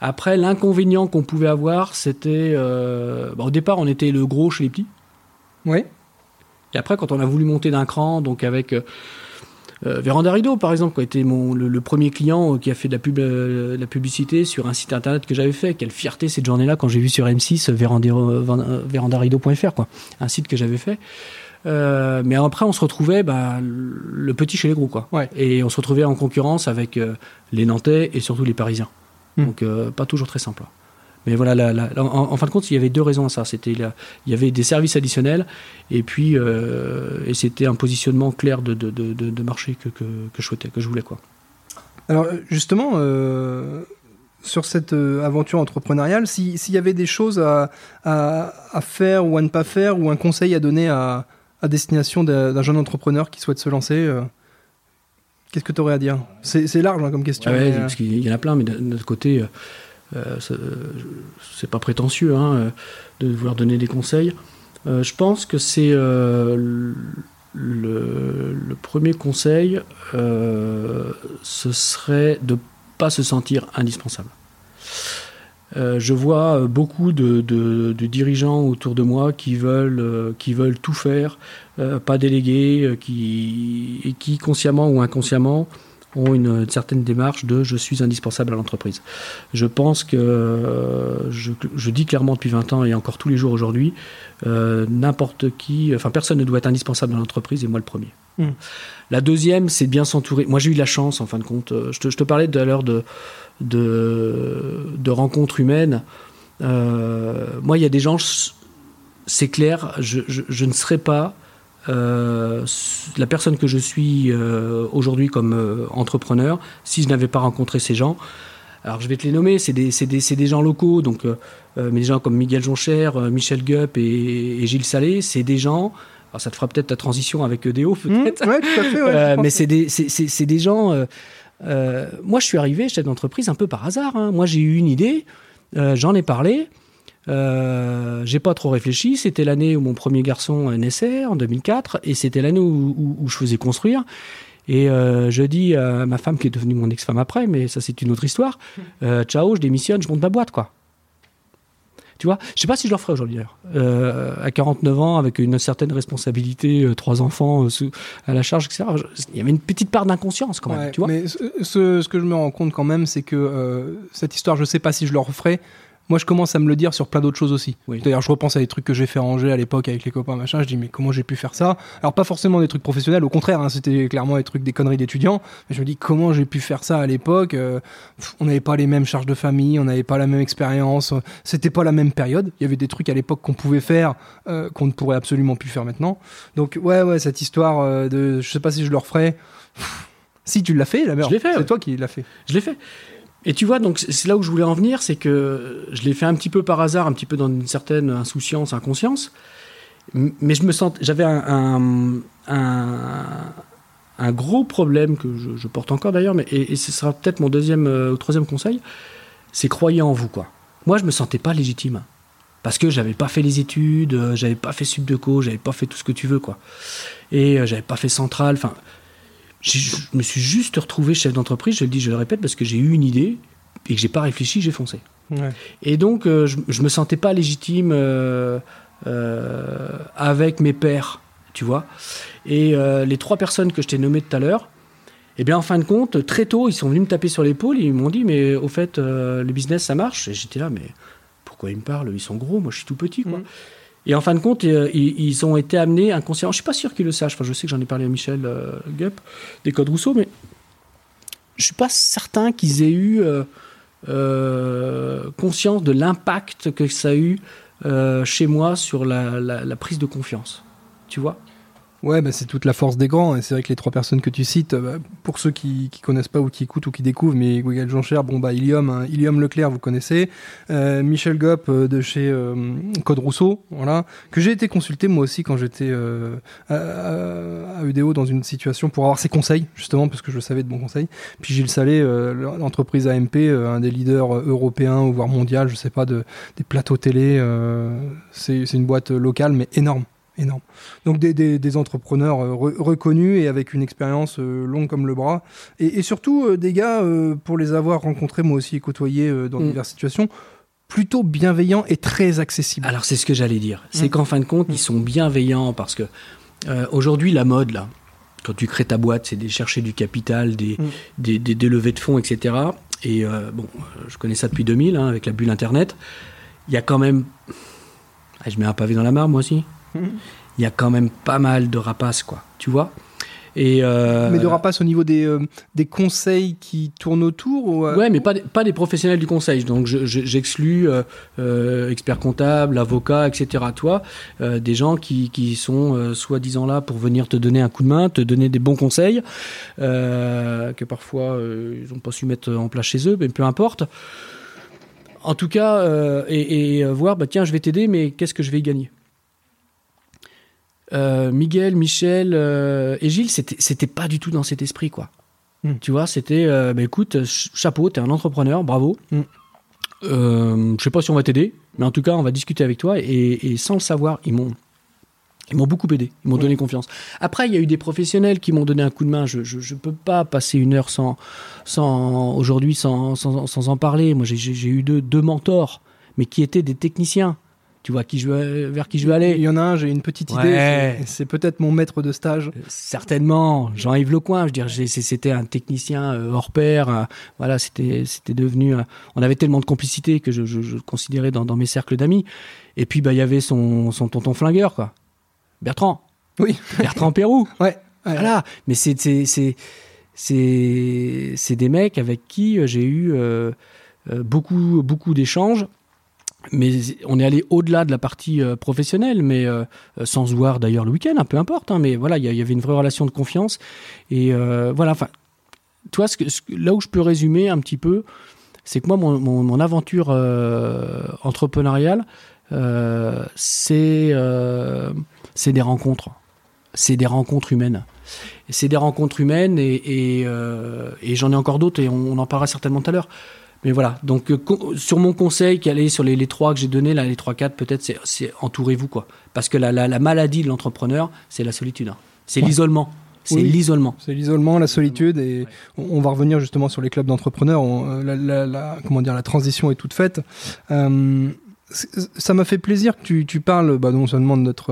Après, l'inconvénient qu'on pouvait avoir, c'était... Euh, bah, au départ, on était le gros chez les petits. Oui. Et après, quand on a voulu monter d'un cran, donc avec... Véranda Rideau, par exemple, qui a été mon, le, premier client qui a fait de la, pub, la publicité sur un site internet que j'avais fait. Quelle fierté cette journée-là quand j'ai vu sur M6 vérandarideau.fr, quoi. Un site que j'avais fait. Euh, mais après, on se retrouvait bah, le petit chez les gros. Quoi. Et on se retrouvait en concurrence avec euh, les Nantais et surtout les Parisiens. Hmm. Donc, euh, pas toujours très simple. Mais voilà, en, fin de compte, il y avait deux raisons à ça. C'était il y avait des services additionnels et puis et c'était un positionnement clair de, de, de, marché que, que, que, je souhaitais, que je voulais quoi. Alors justement, sur cette aventure entrepreneuriale, s'il y avait des choses à, à, à, faire ou à ne pas faire ou un conseil à donner à, à destination d'un jeune entrepreneur qui souhaite se lancer euh, Qu'est-ce que tu aurais à dire? C'est large hein, comme question. Ah ouais, parce qu'il y en a plein, mais de notre côté, euh, euh, c'est pas prétentieux hein, de vouloir donner des conseils. je pense que c'est le, le, premier conseil, ce serait de ne pas se sentir indispensable. Euh, je vois euh, beaucoup de, dirigeants autour de moi qui veulent, euh, qui veulent tout faire, pas déléguer, qui, et qui consciemment ou inconsciemment ont une, certaine démarche de je suis indispensable à l'entreprise. Je pense que, je, dis clairement depuis 20 ans et encore tous les jours aujourd'hui, n'importe qui, enfin personne ne doit être indispensable dans l'entreprise et moi le premier. Hmm. La deuxième, c'est bien s'entourer. Moi j'ai eu la chance en fin de compte. Je te, je te parlais tout à l'heure de de, de rencontres humaines. Euh, moi, il y a des gens, c'est clair, je, je, ne serais pas euh, la personne que je suis euh, aujourd'hui comme entrepreneur si je n'avais pas rencontré ces gens. Alors je vais te les nommer, c'est des, des, des, gens locaux, donc mais des gens comme Miguel Joncher, Michel Gup et, Gilles Salé, c'est des gens. Alors ça te fera peut-être ta transition avec EDO, mmh, peut-être. ouais, tout à fait. mais c'est des, des, gens. Euh, moi, je suis arrivé chef d'entreprise un peu par hasard. Hein. Moi, j'ai eu une idée, euh, j'en ai parlé. Euh, j'ai pas trop réfléchi. C'était l'année où mon premier garçon naissait, en 2004, et c'était l'année où, je faisais construire. Et je dis à ma femme, qui est devenue mon ex-femme après, mais ça c'est une autre histoire, ciao, je démissionne, je monte ma boîte, quoi. Tu vois, je sais pas si je le ferai aujourd'hui euh, à 49 ans, avec une certaine responsabilité, euh, trois enfants euh, à la charge, etc. Il y avait une petite part d'inconscience quand même. tu vois mais ce, ce, que je me rends compte quand même, c'est que cette histoire, je sais pas si je le referai, moi je commence à me le dire sur plein d'autres choses aussi. D'ailleurs, je repense à des trucs que j'ai fait à Angers à l'époque avec les copains, machin. Je dis, mais comment j'ai pu faire ça? Alors, pas forcément des trucs professionnels, au contraire, hein, c'était clairement des trucs, des conneries d'étudiants. Mais je me dis, comment j'ai pu faire ça à l'époque? Euh, On n'avait pas les mêmes charges de famille, on n'avait pas la même expérience, c'était pas la même période. Il y avait des trucs à l'époque qu'on pouvait faire euh, qu'on ne pourrait absolument plus faire maintenant. Donc, ouais, ouais, cette histoire euh, de. Je sais pas si je le referai. Si tu l'as fait, la merde. C'est toi qui l'as fait. Je l'ai fait. Et tu vois, donc c'est là où je voulais en venir, c'est que je l'ai fait un petit peu par hasard, un petit peu dans une certaine insouciance, inconscience. Mais je me sens, j'avais un, un, gros problème que je, porte encore d'ailleurs, mais et, ce sera peut-être mon deuxième euh, ou troisième conseil, c'est croyez en vous quoi. Moi, je me sentais pas légitime parce que j'avais pas fait les études, euh, j'avais pas fait subdeco, j'avais pas fait tout ce que tu veux quoi, et euh, j'avais pas fait central. Enfin, je me suis juste retrouvé chef d'entreprise, je le dis, je le répète, parce que j'ai eu une idée et que j'ai pas réfléchi, j'ai foncé. Et donc, euh, je, je, me sentais pas légitime euh, euh, avec mes pairs, tu vois. Et les trois personnes que je t'ai nommées tout à l'heure, eh bien, en fin de compte, très tôt, ils sont venus me taper sur l'épaule et ils m'ont dit, mais au fait, le business, ça marche? Et j'étais là, mais pourquoi ils me parlent? Ils sont gros, moi je suis tout petit, quoi. Mm. Et en fin de compte, euh, ils, ont été amenés inconsciemment. Je suis pas sûr qu'ils le sachent. Enfin, je sais que j'en ai parlé à Michel euh, Gup des Codes Rousseau, mais je suis pas certain qu'ils aient eu euh, conscience de l'impact que ça a eu chez moi sur la, prise de confiance. Tu vois? Ouais, bah, c'est toute la force des grands. Et c'est vrai que les trois personnes que tu cites, bah, pour ceux qui, qui connaissent pas ou qui écoutent ou qui découvrent, mais Google Joncher, bon bah Ilium, hein, Ilium Leclerc, vous connaissez. Euh, Michel Gopp euh, de chez euh, Code Rousseau, voilà, que j'ai été consulté moi aussi quand j'étais euh, à, à- à EDO dans une situation pour avoir ses conseils, justement parce que je savais de bons conseils. Puis Gilles Salé, euh, l'entreprise AMP, euh, un des leaders euh, européens ou voire mondial, je sais pas, de, des plateaux télé. euh, c'est une boîte locale mais énorme, énorme. Donc des, des- des entrepreneurs euh, re- reconnus et avec une expérience euh, longue comme le bras. Et, et surtout euh, des gars, euh, pour les avoir rencontrés moi aussi et côtoyés dans Mm. diverses situations, plutôt bienveillants et très accessibles. Alors c'est ce que j'allais dire. C'est Mm. qu'en fin de compte, ils sont bienveillants parce que aujourd'hui la mode là, quand tu crées ta boîte, c'est de chercher du capital, des, Mm. des, des- des levées de fonds, etc. Et bon, je connais ça depuis 2000 hein, avec la bulle Internet. Il y a quand même, Ah, je mets un pavé dans la mare moi aussi. Il y a quand même pas mal de rapaces quoi, tu vois. Et euh, Mais de rapace au niveau des, euh, des conseils qui tournent autour ou, euh, Ouais, mais pas, des- pas des professionnels du conseil. Donc je- je- j'exclus euh, experts comptables, avocats, etc. Toi, des gens qui, qui sont soi-disant là pour venir te donner un coup de main, te donner des bons conseils, que parfois ils n'ont pas su mettre en place chez eux, mais peu importe. En tout cas, et, et, voir, bah, tiens, je vais t'aider, mais qu'est-ce que je vais y gagner? Euh, Miguel, Michel euh, et Gilles, c'était pas du tout dans cet esprit, quoi. Hmm. Tu vois, c'était, euh, bah, écoute, ch- chapeau, t'es un entrepreneur, bravo. Euh, je sais pas si on va t'aider, mais en tout cas, on va discuter avec toi. Et, et sans le savoir, ils m'ont ils m'ont beaucoup aidé, ils m'ont donné confiance. Après, il y a eu des professionnels qui m'ont donné un coup de main. Je, je peux pas passer une heure sans, sans aujourd'hui sans, sans, sans en parler. Moi, j'ai eu deux, deux mentors, mais qui étaient des techniciens. Tu vois, qui je vers qui je vais aller Il y en a un, j'ai une petite idée. Ouais. c'est- peut-être mon maître de stage. Euh, Certainement, Jean-Yves Lecoin, je veux dire, c'était un technicien euh, hors pair. euh, voilà, c'était c'était devenu. on avait tellement de complicité que je, je- considérais dans, dans mes cercles d'amis. Et puis, bah, il y avait son, son tonton flingueur, quoi. Bertrand. Oui. Bertrand Pérou. Ouais. ouais. Voilà. Mais c'est c'est c'est des mecs avec qui j'ai eu euh, beaucoup beaucoup d'échanges. Mais on est allé au-delà de la partie euh, professionnelle, mais euh, sans se voir d'ailleurs le week-end, hein, peu importe. hein, mais voilà, il y, avait une vraie relation de confiance. Et euh, voilà, enfin, toi, ce là où je peux résumer un petit peu, c'est que moi, mon, aventure euh, entrepreneuriale, c'est des rencontres. C'est des rencontres humaines. C'est des rencontres humaines et, j'en ai encore d'autres et on en parlera certainement tout à l'heure. Mais voilà, donc euh, sur mon conseil qui allait sur les, les trois que j'ai donnés, là, les trois, quatre, peut-être, c'est- entourez-vous quoi. Parce que la, la, la maladie de l'entrepreneur, c'est la solitude. hein. C'est Ouais. l'isolement. C'est Oui. l'isolement. C'est l'isolement, la solitude, et on on va revenir justement sur les clubs d'entrepreneurs. Euh, La, la- la- comment dire, la transition est toute faite. Euh, ça m'a fait plaisir que tu, tu parles bah, non seulement de notre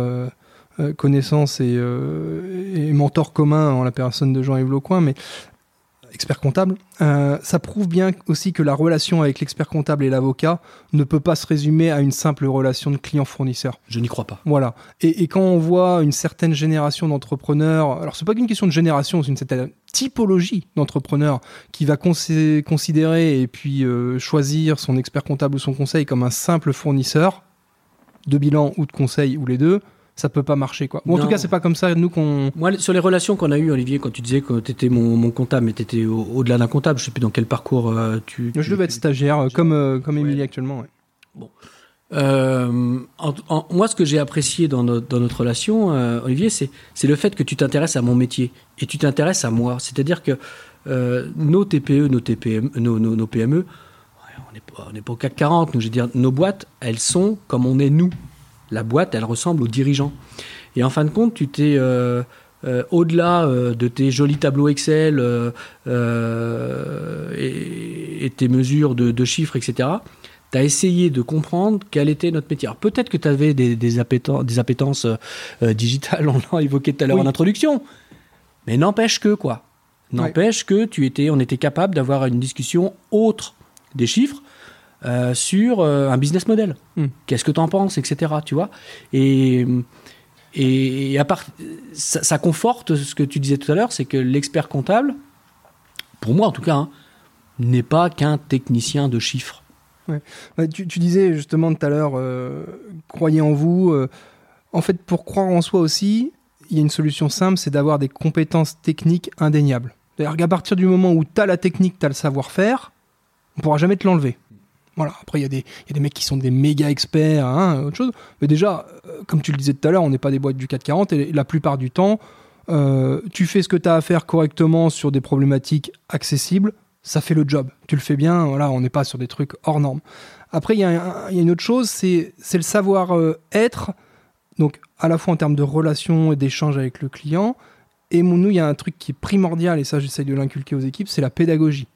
euh, connaissance et, euh, et mentor commun en la personne de Jean-Yves Lecoin, mais expert comptable. Euh, ça prouve bien aussi que la relation avec l'expert comptable et l'avocat ne peut pas se résumer à une simple relation de client-fournisseur. Je n'y crois pas. Voilà. Et, et quand on voit une certaine génération d'entrepreneurs, alors c'est pas qu'une question de génération, c'est une certaine typologie d'entrepreneurs qui va consi- considérer et puis euh, choisir son expert comptable ou son conseil comme un simple fournisseur de bilan ou de conseil ou les deux, ça peut pas marcher quoi. Ou en Non. tout cas, c'est pas comme ça nous qu'on. Moi, sur les relations qu'on a eues, Olivier, quand tu disais que tu étais mon, mon comptable, mais tu étais au- au-delà d'un comptable, je sais plus dans quel parcours euh, tu, Je devais être stagiaire euh, comme euh, comme Ouais. Émilie actuellement. ouais. Euh, en- en- moi, ce que j'ai apprécié dans, notre- dans notre relation, euh, Olivier, c'est le fait que tu t'intéresses à mon métier et tu t'intéresses à moi. C'est-à-dire que euh, nos TPE, nos, TPM, nos, nos, nos PME, on n'est pas, pas au CAC 40. Nous, je veux dire, nos boîtes, elles sont comme on est nous. La boîte, elle ressemble aux dirigeants. Et en fin de compte, tu t'es euh, euh, au-delà euh, de tes jolis tableaux Excel euh, et, et tes mesures de, de chiffres, etc tu as essayé de comprendre quel était notre métier. Alors peut-être que tu avais des, des, appéten- des appétences digitales, on l'a évoqué tout à l'heure Oui. en introduction, mais n'empêche que quoi N'empêche que tu étais, on était capable d'avoir une discussion autre des chiffres euh, sur euh, un business model. Hmm. Qu'est-ce que tu en penses, etc. Tu vois et, et à part, ça, ça conforte ce que tu disais tout à l'heure, c'est que l'expert comptable, pour moi en tout cas, hein, n'est pas qu'un technicien de chiffres. Ouais, tu, tu disais justement tout à l'heure, euh, croyez en vous. en fait, pour croire en soi aussi, il y a une solution simple, c'est d'avoir des compétences techniques indéniables. C'est-à-dire qu'à partir du moment où tu as la technique, tu as le savoir-faire, on pourra jamais te l'enlever. Voilà. Après, il y, a des- il y a des mecs qui sont des méga experts, hein, autre chose. Mais déjà, euh, comme tu le disais tout à l'heure, on n'est pas des boîtes du 440 et la plupart du temps, euh, tu fais ce que tu as à faire correctement sur des problématiques accessibles, ça fait le job. Tu le fais bien, voilà, on n'est pas sur des trucs hors normes. Après, il y, a une autre chose, c'est le savoir-être, donc à la fois en termes de relation et d'échange avec le client. Et nous, il y a un truc qui est primordial, et ça, j'essaye de l'inculquer aux équipes, c'est la pédagogie.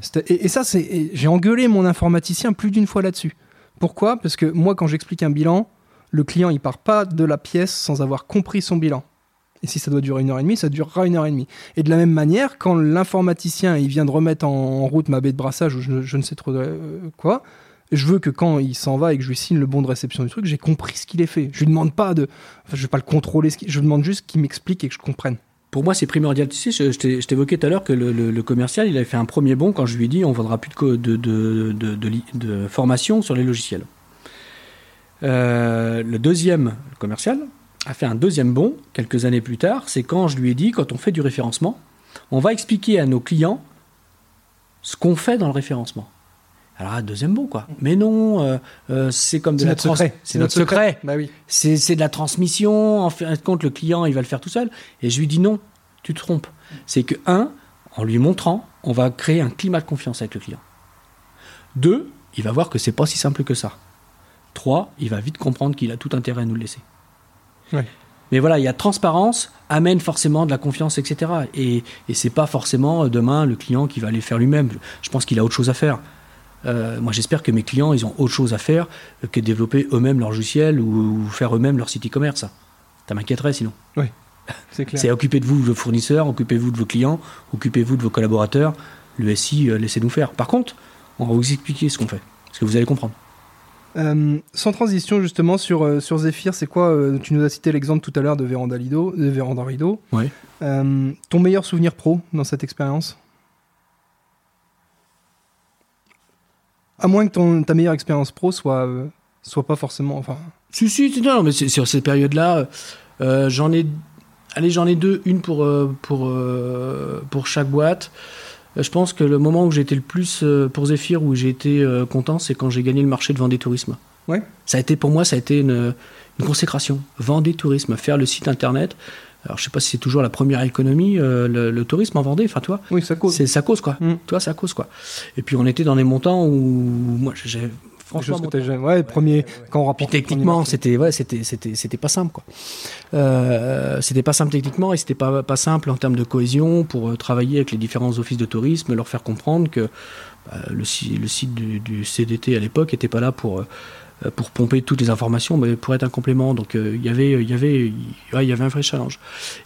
C'est- Et, ça, c'est. J'ai engueulé mon informaticien plus d'une fois là-dessus. Pourquoi? Parce que moi, quand j'explique un bilan, le client, il part pas de la pièce sans avoir compris son bilan. Et si ça doit durer une heure et demie, ça durera une heure et demie. Et de la même manière, quand l'informaticien il vient de remettre en, route ma baie de brassage ou je, ne sais trop euh, quoi, je veux que quand il s'en va et que je lui signe le bon de réception du truc, j'ai compris ce qu'il est fait. Je lui demande pas de, enfin, je vais pas le contrôler, je demande juste qu'il m'explique et que je comprenne. Pour moi, c'est primordial. Tu sais, je, t'évoquais tout à l'heure que le, commercial, il avait fait un premier bond quand je lui ai dit on ne vendra plus de formation sur les logiciels. Euh, le deuxième le commercial a fait un deuxième bond quelques années plus tard. C'est quand je lui ai dit quand on fait du référencement, on va expliquer à nos clients ce qu'on fait dans le référencement. Alors, deuxième bond, quoi. Mais non, euh, euh, c'est comme de la notre secret. C'est notre secret Bah oui. c'est c'est de la transmission. En fin de compte, le client, il va le faire tout seul. Et je lui dis non, tu te trompes. C'est que, un, en lui montrant, on va créer un climat de confiance avec le client. Deux, il va voir que c'est pas si simple que ça. Trois, il va vite comprendre qu'il a tout intérêt à nous le laisser. Ouais. Mais voilà, il y a transparence, amène forcément de la confiance, etc. Et, et c'est pas forcément euh, demain le client qui va aller faire lui-même. Je pense qu'il a autre chose à faire. Euh, moi, j'espère que mes clients, ils ont autre chose à faire que développer eux-mêmes leur logiciel ou, ou faire eux-mêmes leur site e-commerce. Ça, Ça m'inquiéterait sinon. C'est clair. C'est occupez-vous de vos fournisseurs, occupez-vous de vos clients, occupez-vous de vos collaborateurs. Le SI, euh, laissez-nous faire. Par contre, on va vous expliquer ce qu'on fait. Parce que vous allez comprendre. Euh, sans transition justement sur, euh, sur Zephyr, c'est quoi euh, Tu nous as cité l'exemple tout à l'heure de Véranda Lido, de Véranda Rideau. Ouais. Ton meilleur souvenir pro dans cette expérience? À moins que ton, ta meilleure expérience pro soit, euh, soit pas forcément. Enfin, Si, si, non, mais sur ces périodes-là, euh, j'en ai, allez, j'en ai deux, une pour, euh, pour, pour chaque boîte. Je pense que le moment où j'ai été le plus pour Zephyr, où j'ai été content, c'est quand j'ai gagné le marché de Vendée Tourisme. Ouais. Ça a été pour moi, ça a été une, une consécration. Vendée Tourisme, faire le site internet. Alors je sais pas si c'est toujours la première économie, euh, le, le tourisme en Vendée. Enfin toi, oui, ça cause. c'est ça cause quoi. Mm. Toi, ça cause quoi. Et puis on était dans des montants où moi j'ai franchement que ouais, premier, quand on puis rapporte. techniquement, c'était ouais, c'était c'était c'était pas simple quoi. Euh, c'était pas simple techniquement et c'était pas pas simple en termes de cohésion pour euh, travailler avec les différents offices de tourisme, leur faire comprendre que bah, le, si- le site du, du CDT à l'époque était pas là pour pour pomper toutes les informations, mais pour être un complément. Donc euh, il y avait il y avait ouais, il y avait un vrai challenge.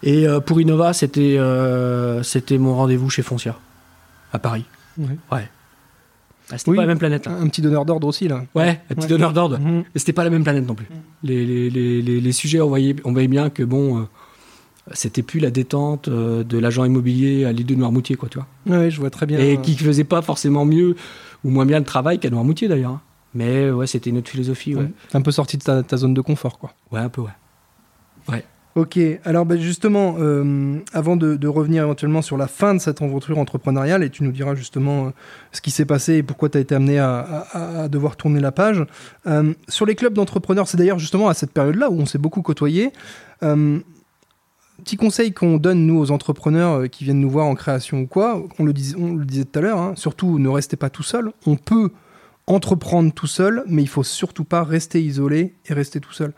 Et euh, pour Innova, c'était euh, c'était mon rendez-vous chez Foncia à Paris. Ouais. Ah, c'était Oui. pas la même planète. là. Un petit donneur d'ordre aussi là. Ouais, un petit Ouais. donneur d'ordre. Mhm. Mais c'était pas la même planète non plus. Les, les, les, les, les sujets, on voyait, on voyait bien que bon, euh, c'était plus la détente euh, de l'agent immobilier à l'île de Noirmoutier, quoi, tu vois. Ouais, je vois très bien. Et qui faisait pas forcément mieux ou moins bien le travail qu'à Noirmoutier d'ailleurs. hein. Mais ouais, c'était une autre philosophie, ouais. Ouais. Un peu sorti de ta, ta zone de confort, quoi. Ouais, un peu, ouais. Ok, alors ben, justement, euh, avant de, de revenir éventuellement sur la fin de cette aventure entrepreneuriale, et tu nous diras justement euh, ce qui s'est passé et pourquoi tu as été amené à, à- à devoir tourner la page, euh, sur les clubs d'entrepreneurs, c'est d'ailleurs justement à cette période-là où on s'est beaucoup côtoyé. Euh, petit conseil qu'on donne, nous, aux entrepreneurs euh, qui viennent nous voir en création ou quoi, on le, dis- on le disait tout à l'heure, hein, surtout ne restez pas tout seul. On peut entreprendre tout seul, mais il faut surtout pas rester isolé et rester tout seul.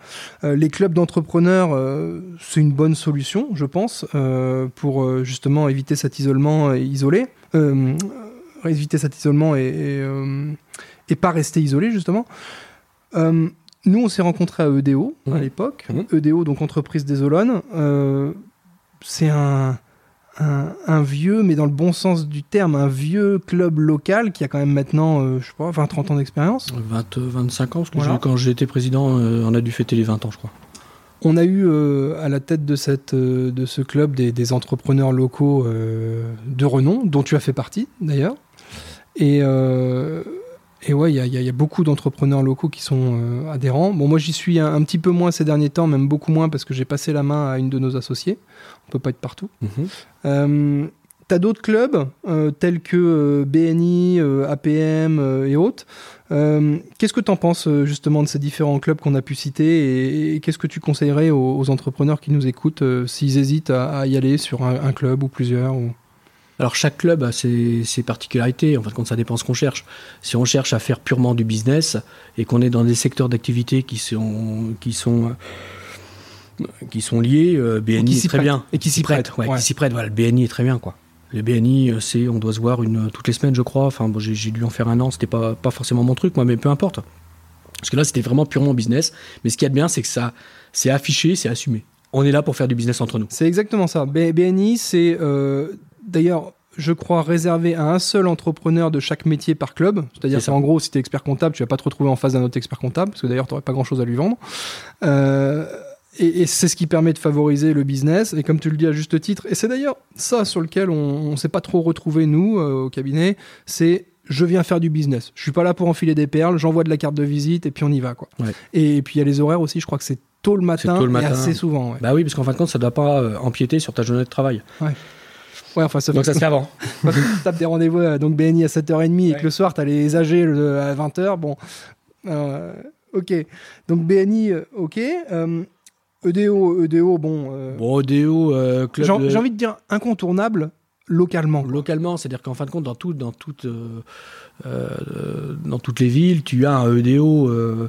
Euh, les clubs d'entrepreneurs, euh, c'est une bonne solution, je pense, euh, pour justement éviter cet isolement et isolé, éviter cet isolement et, et, et pas rester isolé justement. Nous, on s'est rencontrés à EDO à Mhm. l'époque. Mhm. EDO, donc entreprise des Olonnes. C'est un, un, un vieux, mais dans le bon sens du terme, un vieux club local qui a quand même maintenant, euh, je sais pas, 20-30 ans d'expérience. 20, 25 ans, parce que Voilà. quand j'ai été président, euh, on a dû fêter les 20 ans, je crois. On a eu euh, à la tête de, cette, euh, de ce club des, des entrepreneurs locaux euh, de renom, dont tu as fait partie d'ailleurs. Et, euh, Et ouais, il y, y, a beaucoup d'entrepreneurs locaux qui sont adhérents. Bon, moi j'y suis un, un, petit peu moins ces derniers temps, même beaucoup moins parce que j'ai passé la main à une de nos associés. On peut pas être partout. Mhm. tu as d'autres clubs tels que BNI, APM et autres. qu'est-ce que tu en penses justement de ces différents clubs qu'on a pu citer et, et qu'est-ce que tu conseillerais aux, aux, entrepreneurs qui nous écoutent s'ils hésitent à, à, y aller sur un, un club ou plusieurs ou... Alors chaque club a ses, ses particularités, en fait, quand ça dépend ce qu'on cherche. Si on cherche à faire purement du business et qu'on est dans des secteurs d'activité qui sont, qui sont, qui sont liés, euh, BNI est très prête. bien. Et qui s'y prête. Ouais, ouais. Qui s'y prête, voilà, le BNI est très bien, quoi. Le BNI, c'est, on doit se voir une, toutes les semaines, je crois. Enfin, bon, j'ai dû en faire un an, c'était pas, pas forcément mon truc, moi, mais peu importe. Parce que là, c'était vraiment purement business. Mais ce qu'il y a de bien, c'est que ça, c'est affiché, c'est assumé. On est là pour faire du business entre nous. C'est exactement ça. B BNI, c'est euh, d'ailleurs, je crois, réservé à un seul entrepreneur de chaque métier par club. C'est-à-dire qu'en gros, si tu es expert comptable, tu vas pas te retrouver en face d'un autre expert comptable, parce que d'ailleurs, tu n'aurais pas grand-chose à lui vendre. Euh, et, et c'est ce qui permet de favoriser le business. Et comme tu le dis à juste titre, et c'est d'ailleurs ça sur lequel on ne s'est pas trop retrouvé, nous, euh, au cabinet, c'est je viens faire du business. Je suis pas là pour enfiler des perles, j'envoie de la carte de visite et puis on y va. Quoi. Ouais. Et, et, puis il y a les horaires aussi, je crois que c'est tôt le matin, tôt le matin. et assez souvent. Ouais. Bah oui, parce qu'en fin de compte, ça ne doit pas euh, empiéter sur ta journée de travail. Ouais. Ouais, enfin, ça donc ça se fait avant. Quand tu tapes des rendez-vous euh, donc BNI à 7h30 ouais. et que le soir, tu as les AG à 20h, bon. Euh, ok. Donc BNI, euh, ok. EDO, EDO, bon. bon, EDO, club. J'ai de... envie de dire incontournable localement. Localement, c'est-à-dire qu'en fin de compte, dans, tout, dans, toute, euh, dans toutes les villes, tu as un EDO, euh,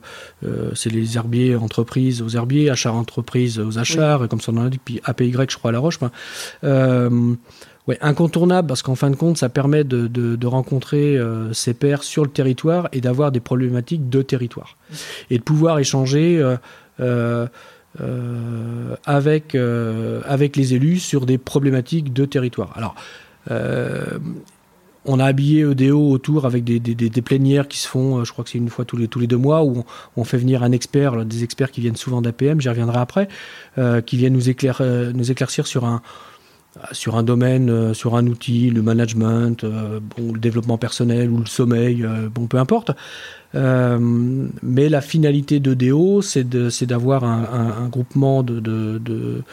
c'est les herbiers entreprises aux herbiers, achats entreprises aux achats, oui. comme ça on en a dit, puis APY, je crois, à La Roche. Ben, ouais, incontournable, parce qu'en fin de compte, ça permet de, de, rencontrer ses pairs sur le territoire et d'avoir des problématiques de territoire. Et de pouvoir échanger. Euh, avec, euh, avec les élus sur des problématiques de territoire. Alors, euh, on a habillé EDO autour avec des, des, plénières qui se font, je crois que c'est une fois tous les, tous les deux mois, où on, fait venir un expert, des experts qui viennent souvent d'APM, j'y reviendrai après, euh, qui viennent nous, éclair, nous éclaircir sur un, sur un domaine, sur un outil, le management, bon, le développement personnel ou le sommeil, bon, peu importe. Euh, mais la finalité de DO, c'est d'avoir un, un, un, groupement de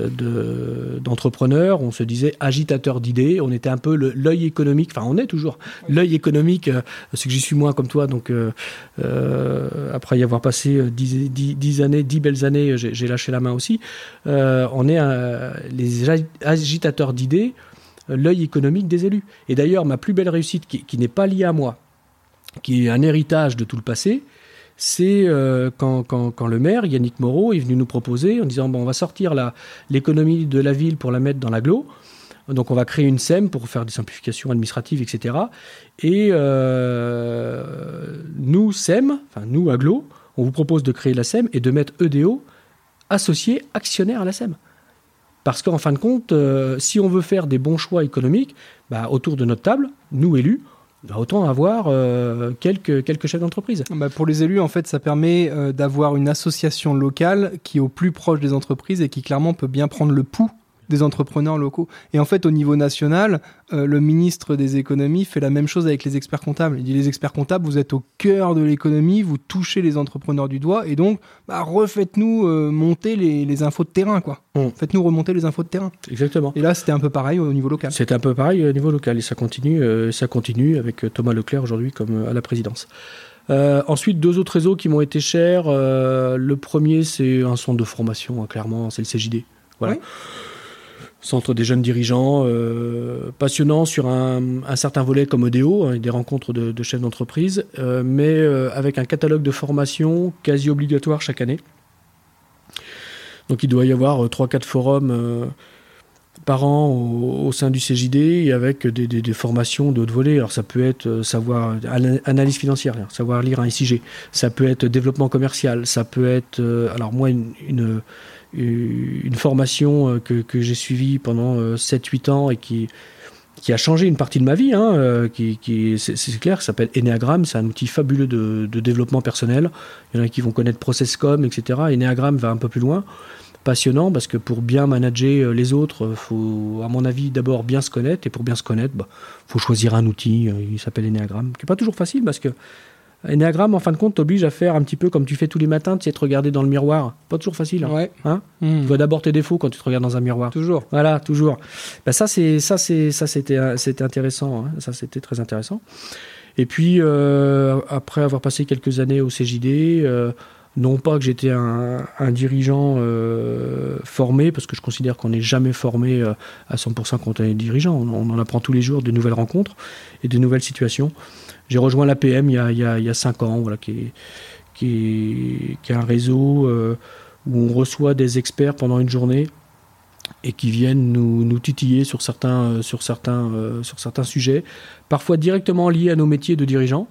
d'entrepreneurs, on se disait agitateur d'idées, on était un peu l'œil économique, enfin on est toujours l'œil économique, euh, c'est que j'y suis moins comme toi, donc euh, euh, après y avoir passé dix, dix, dix années, dix belles années, j'ai lâché la main aussi, euh, on est les agitateurs d'idées, l'œil économique des élus. Et d'ailleurs, ma plus belle réussite, qui, qui n'est pas liée à moi, qui est un héritage de tout le passé, c'est euh, quand, le maire, Yannick Moreau, est venu nous proposer en disant bon, on va sortir l'économie de la ville pour la mettre dans l'agglo. Donc on va créer une SEM pour faire des simplifications administratives, etc. Et euh, nous, SEM, enfin nous, Aglo, on vous propose de créer la SEM et de mettre EDO associé actionnaire à la SEM. Parce qu'en fin de compte, euh, si on veut faire des bons choix économiques, bah, autour de notre table, nous élus, bah, autant avoir euh, quelques, quelques chefs d'entreprise. Bah pour les élus, en fait, ça permet euh, d'avoir une association locale qui est au plus proche des entreprises et qui clairement peut bien prendre le pouls des entrepreneurs locaux. Et en fait, au niveau national, euh, le ministre des économies fait la même chose avec les experts comptables. Il dit les experts comptables, vous êtes au cœur de l'économie, vous touchez les entrepreneurs du doigt, et donc bah, refaites-nous euh, monter les, les, infos de terrain, quoi. Mm. Faites-nous remonter les infos de terrain. Exactement. Et là, c'était un peu pareil au niveau local. C'était un peu pareil au niveau local, et ça continue, euh, ça continue avec Thomas Leclerc aujourd'hui comme à la présidence. Euh, ensuite, deux autres réseaux qui m'ont été chers. Euh, le premier, c'est un centre de formation, hein, clairement, c'est le CJD. Voilà. Oui centre des jeunes dirigeants, euh, passionnant sur un, certain volet comme ODO, hein, des rencontres de, chefs d'entreprise, euh, mais euh, avec un catalogue de formation quasi obligatoire chaque année. Donc il doit y avoir 3-4 forums par an au, sein du CJD et avec des, formations de haut volet. Alors ça peut être savoir analyse financière, savoir lire un SIG, ça peut être développement commercial, ça peut être alors moi une une formation que, que j'ai suivie pendant 7-8 ans et qui, qui a changé une partie de ma vie, hein, euh, qui, qui c'est clair, s'appelle Enneagram, c'est un outil fabuleux de, de, développement personnel. Il y en a qui vont connaître ProcessCom, etc. Enneagram va un peu plus loin passionnant parce que pour bien manager euh, les autres, faut, à mon avis, d'abord bien se connaître. Et pour bien se connaître, il bah, faut choisir un outil. euh, Il s'appelle Enneagram, qui n'est pas toujours facile parce que Enneagram, en fin de compte, t'oblige à faire un petit peu comme tu fais tous les matins, tu sais, te regarder dans le miroir. Pas toujours facile. hein. Ouais. Hein Hmm. Tu vois d'abord tes défauts quand tu te regardes dans un miroir. Toujours. Voilà, toujours. Bah, ça, c'est ça, c'est ça, c'était euh, c'était intéressant. hein. Ça, c'était très intéressant. Et puis euh, après avoir passé quelques années au CJD, euh, non pas que j'étais un, un dirigeant euh, formé, parce que je considère qu'on n'est jamais formé à 100% quand on est dirigeant. On, on en apprend tous les jours de nouvelles rencontres et de nouvelles situations. J'ai rejoint l'APM il y a, il y a, il y a cinq ans, voilà, qui est, qui est, qui est un réseau euh, où on reçoit des experts pendant une journée et qui viennent nous, nous titiller sur certains, euh, sur, certains, euh, sur certains sujets, parfois directement liés à nos métiers de dirigeants,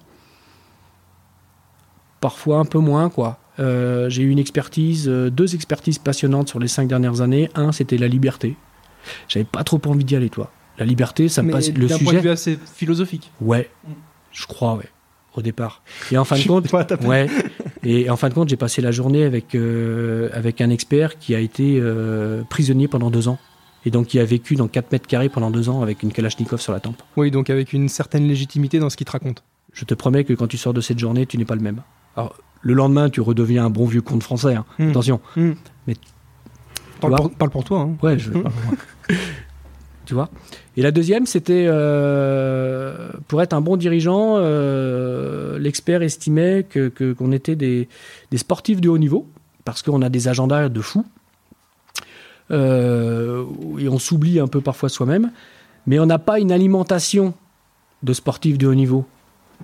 parfois un peu moins. quoi. J'ai eu une expertise, deux expertises passionnantes sur les cinq dernières années. Un, c'était la liberté. J'avais pas trop envie d'y aller, toi. La liberté, ça me passe. Le d'un point de sujet, vue assez philosophique. ouais, je crois, ouais, au départ. Et en fin de compte. Ouais. Et en fin de compte, j'ai passé la journée avec, euh, avec un expert qui a été euh, prisonnier pendant deux ans. Et donc qui a vécu dans 4 mètres carrés pendant deux ans avec une Kalachnikov sur la tempe. Oui, donc avec une certaine légitimité dans ce qu'il te raconte. Je te promets que quand tu sors de cette journée, tu n'es pas le même. Alors, le lendemain, tu redeviens un bon vieux conte français. hein. Hmm. Attention. Hmm. Mais- Parle, pour, parle pour toi. hein. Ouais, je... Et la deuxième, c'était euh, pour être un bon dirigeant, euh, l'expert estimait que que- qu'on était des, des sportifs de haut niveau parce qu'on a des agendas de fous. Euh, et on s'oublie un peu parfois soi-même, mais on n'a pas une alimentation de sportifs de haut niveau.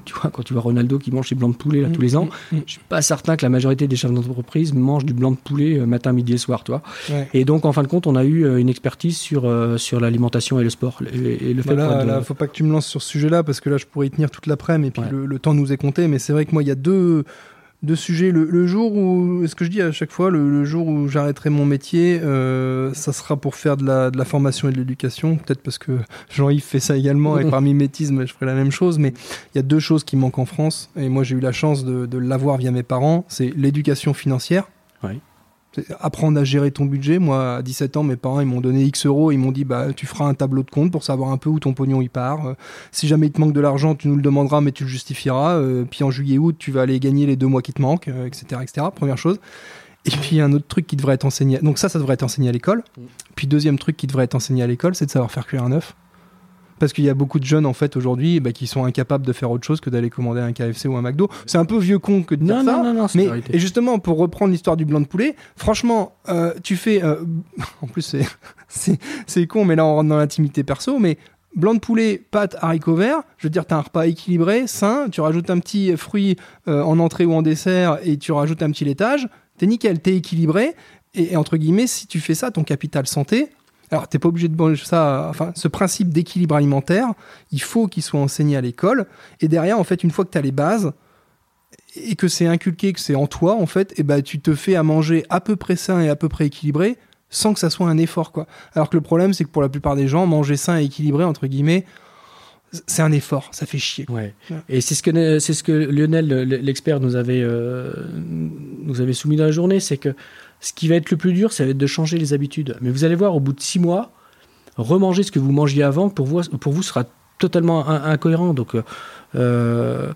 Tu vois, quand tu vois Ronaldo qui mange ses blancs de poulet là, tous les ans, Mm, mm, je suis pas certain que la majorité des chefs d'entreprise mangent du blanc de poulet euh, matin, midi et soir. Ouais. Et donc, en fin de compte, on a eu euh, une expertise sur, euh, sur l'alimentation et le sport. Et, et le fait Voilà, de- là, faut pas que tu me lances sur ce sujet-là parce que là, je pourrais y tenir toute l'après-midi et puis Ouais. le, le temps nous est compté. Mais c'est vrai que moi, il y a deux, deux sujets. Le, le jour où, ce que je dis à chaque fois, le, le jour où j'arrêterai mon métier, euh, ça sera pour faire de la, de la formation et de l'éducation. Peut-être parce que Jean-Yves fait ça également et par mimétisme, je ferai la même chose. Mais il y a deux choses qui manquent en France et moi, j'ai eu la chance de, de l'avoir via mes parents. C'est l'éducation financière. Ouais. Apprendre à gérer ton budget. Moi, à 17 ans, mes parents, ils m'ont donné X euros. Ils m'ont dit, bah, tu feras un tableau de compte pour savoir un peu où ton pognon il part. Euh, si jamais il te manque de l'argent, tu nous le demanderas, mais tu le justifieras. Euh, puis en juillet-août, tu vas aller gagner les deux mois qui te manquent, euh, etc., etc. Première chose. Et puis un autre truc qui devrait être enseigné. Donc ça, ça devrait être enseigné à l'école. Mm. Puis deuxième truc qui devrait être enseigné à l'école, c'est de savoir faire cuire un œuf. Parce qu'il y a beaucoup de jeunes en fait aujourd'hui bah, qui sont incapables de faire autre chose que d'aller commander un KFC ou un McDo. C'est un peu vieux con que de dire Non, ça. non, non, Mais et justement pour reprendre l'histoire du blanc de poulet, franchement, euh, tu fais, euh, en plus c'est con, mais là on rentre dans l'intimité perso, mais blanc de poulet, pâte, haricots verts, je veux dire t'as un repas équilibré, sain, tu rajoutes un petit fruit euh, en entrée ou en dessert et tu rajoutes un petit laitage, t'es nickel, t'es équilibré et, et entre guillemets si tu fais ça, ton capital santé. Alors, t'es pas obligé de manger ça. Enfin, ce principe d'équilibre alimentaire, il faut qu'il soit enseigné à l'école. Et derrière, en fait, une fois que tu as les bases, et que c'est inculqué, que c'est en toi, en fait, et ben tu te fais à manger à peu près sain et à peu près équilibré, sans que ça soit un effort, quoi. Alors que le problème, c'est que pour la plupart des gens, manger sain et équilibré, entre guillemets, c'est un effort, ça fait chier. Ouais. Ouais. Et c'est ce que c'est ce que Lionel, le- l'expert, nous avait euh, nous avait soumis dans la journée, c'est que ce qui va être le plus dur, ça va être de changer les habitudes. Mais vous allez voir, au bout de six mois, remanger ce que vous mangiez avant, pour vous, pour vous sera totalement in- incohérent. Donc, euh, euh,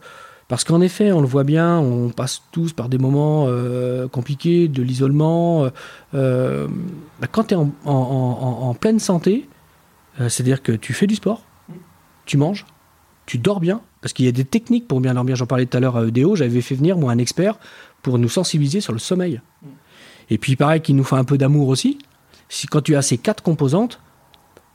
parce qu'en effet, on le voit bien, on passe tous par des moments euh, compliqués, de l'isolement. bah, quand tu es en, en- pleine santé, c'est-à-dire que tu fais du sport, tu manges, tu dors bien, parce qu'il y a des techniques pour bien dormir. J'en parlais tout à l'heure à EDO, j'avais fait venir moi un expert pour nous sensibiliser sur le sommeil. Et puis pareil, qu'il nous faut un peu d'amour aussi. Si quand tu as ces quatre composantes,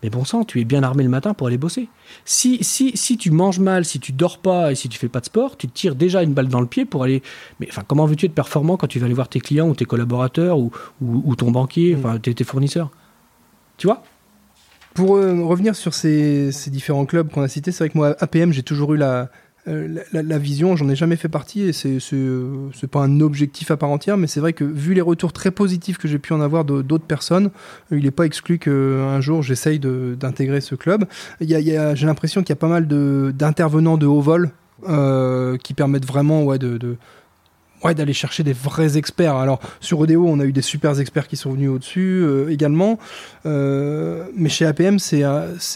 mais bon sang, tu es bien armé le matin pour aller bosser. Si, si, si tu manges mal, si tu dors pas et si tu fais pas de sport, tu te tires déjà une balle dans le pied pour aller. Mais enfin, comment veux-tu être performant quand tu vas aller voir tes clients ou tes collaborateurs ou, ou, ou ton banquier, enfin tes, tes fournisseurs? Tu vois? Pour euh, revenir sur ces, ces différents clubs qu'on a cités, c'est vrai que moi, APM, j'ai toujours eu la, euh, la, vision, j'en ai jamais fait partie et c'est euh, c'est pas un objectif à part entière, mais c'est vrai que vu les retours très positifs que j'ai pu en avoir d'autres personnes, euh, il n'est pas exclu qu'un jour j'essaye d'intégrer ce club. J'ai l'impression qu'il y a pas mal d'intervenants de, haut vol qui permettent vraiment de, d'aller chercher des vrais experts. Alors sur Odeo, on a eu des super experts qui sont venus au-dessus également, mais chez APM, c'est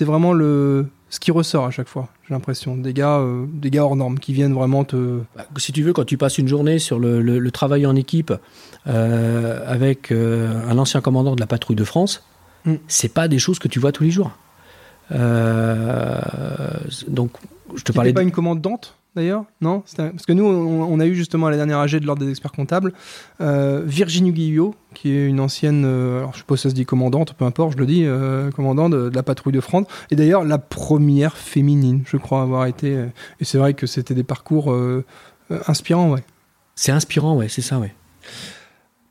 vraiment le ce qui ressort à chaque fois. J'ai l'impression des gars, euh, des gars hors normes qui viennent vraiment te. Bah, si tu veux, quand tu passes une journée sur le, le- le travail en équipe euh, avec euh, un ancien commandant de la patrouille de France, Mm. c'est pas des choses que tu vois tous les jours. Donc, je te Qui parlais pas de- une commandante? D'ailleurs, non un- Parce que nous, on, on a eu justement à la dernière AG de l'ordre des experts comptables euh, Virginie Guillot, qui est une ancienne, euh, alors je sais pas si ça se dit commandante, peu importe, je le dis, euh, commandant de, de la patrouille de France, et d'ailleurs la première féminine, je crois avoir été. euh, et c'est vrai que c'était des parcours euh, euh, inspirants, ouais. C'est inspirant, ouais, c'est ça, ouais.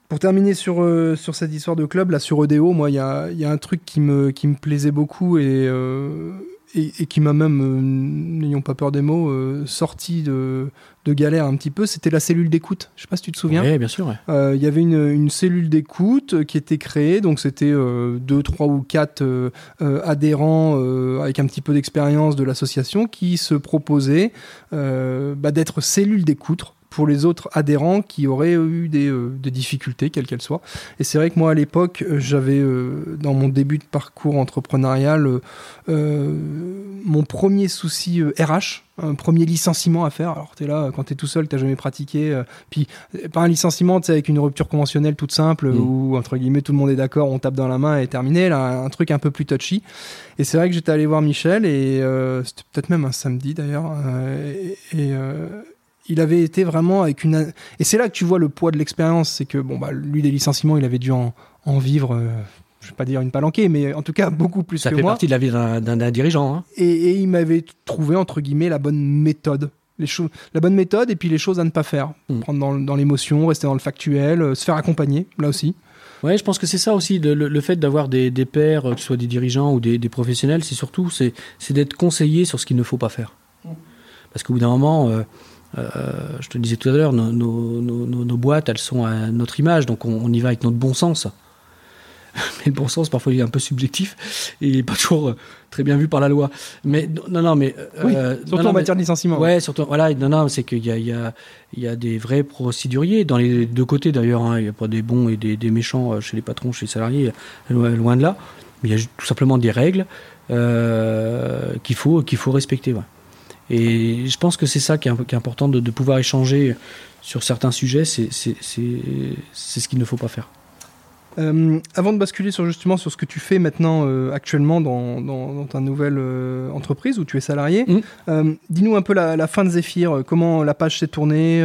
Pour terminer sur, euh, sur cette histoire de club, là sur Odeo, moi, il y a, il y a un truc qui me, qui me plaisait beaucoup et, euh, et, et qui m'a même, euh, n'ayons pas peur des mots, euh, sorti de, de galère un petit peu, c'était la cellule d'écoute. Je sais pas si tu te souviens. Ouais, bien sûr, ouais. Euh, Il y avait une, une cellule d'écoute qui était créée, donc c'était deux, trois ou quatre adhérents avec un petit peu d'expérience de l'association qui se proposaient bah, d'être cellule d'écoute pour les autres adhérents qui auraient eu des, euh, des difficultés, quelles qu'elles soient. Et c'est vrai que moi, à l'époque, euh, j'avais, euh, dans mon début de parcours entrepreneurial, mon premier souci RH, un premier licenciement à faire. Alors, tu es là, quand tu es tout seul, tu jamais pratiqué. euh, puis, pas un licenciement, tu sais, avec une rupture conventionnelle toute simple, Mm. où, entre guillemets, tout le monde est d'accord, on tape dans la main et terminé. Là, un truc un peu plus touchy. Et c'est vrai que j'étais allé voir Michel, et euh, c'était peut-être même un samedi d'ailleurs. euh, et. et, il avait été vraiment avec une et c'est là que tu vois le poids de l'expérience c'est que bon bah lui des licenciements il avait dû en, en vivre euh, je vais pas dire une palanquée mais en tout cas beaucoup plus Ça que fait moi partie de la vie d'un- dirigeant. hein. et, et il m'avait trouvé entre guillemets la bonne méthode les choses la bonne méthode et puis les choses à ne pas faire Mm. prendre dans, dans l'émotion rester dans le factuel euh, se faire accompagner là aussi Ouais, je pense que c'est ça aussi, le, fait d'avoir des, des pairs, euh, que ce soit des dirigeants ou des, des professionnels, c'est surtout c'est, c'est d'être conseillé sur ce qu'il ne faut pas faire. Parce qu'au bout d'un moment, euh, euh, je te le disais tout à l'heure, nos, nos- nos- nos- nos boîtes, elles sont à notre image, donc on, on y va avec notre bon sens. Mais le bon sens, parfois, il est un peu subjectif et il n'est pas toujours euh, très bien vu par la loi. Mais non, non, mais euh, oui surtout non, en mais- matière de licenciement Ouais, surtout, voilà, non, non, c'est qu'il y a, il y, a, il y a des vrais procéduriers dans les deux côtés d'ailleurs. hein. Il n'y a pas des bons et des, des méchants chez les patrons, chez les salariés, loin, de là. Mais il y a tout simplement des règles euh, qu'il faut, qu'il faut respecter. ouais. Et je pense que c'est ça qui est, important de, pouvoir échanger sur certains sujets. C'est ce qu'il ne faut pas faire. Euh, avant de basculer sur justement sur ce que tu fais maintenant euh, actuellement dans, dans, dans ta nouvelle euh, entreprise où tu es salarié, Mm. dis-nous un peu la, la fin de Zephyr, comment la page s'est tournée,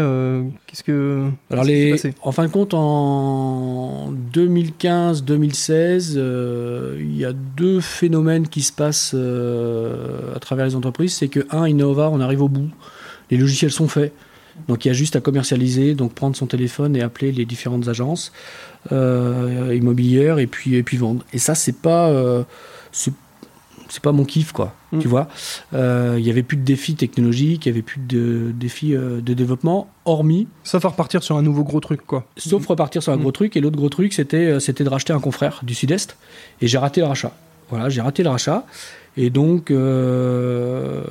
qu'est-ce que Alors, les, passé en fin de compte, en 2015-2016, euh, il y a deux phénomènes qui se passent à travers les entreprises. C'est que, un, Innova, on arrive au bout. Les logiciels sont faits. Donc, il y a juste à commercialiser, donc prendre son téléphone et appeler les différentes agences euh, immobilières et puis, et puis vendre. Et ça, c'est pas. euh, c'est c'est pas mon kiff, quoi. Mm. Tu vois Euh, Il y avait plus de défis technologiques, il y avait plus de défis de développement, hormis Sauf à repartir sur un nouveau gros truc, quoi. Sauf repartir sur un Mm. gros truc. Et l'autre gros truc, c'était c'était de racheter un confrère du Sud-Est. Et j'ai raté le rachat. Voilà, j'ai raté le rachat. Et donc, euh,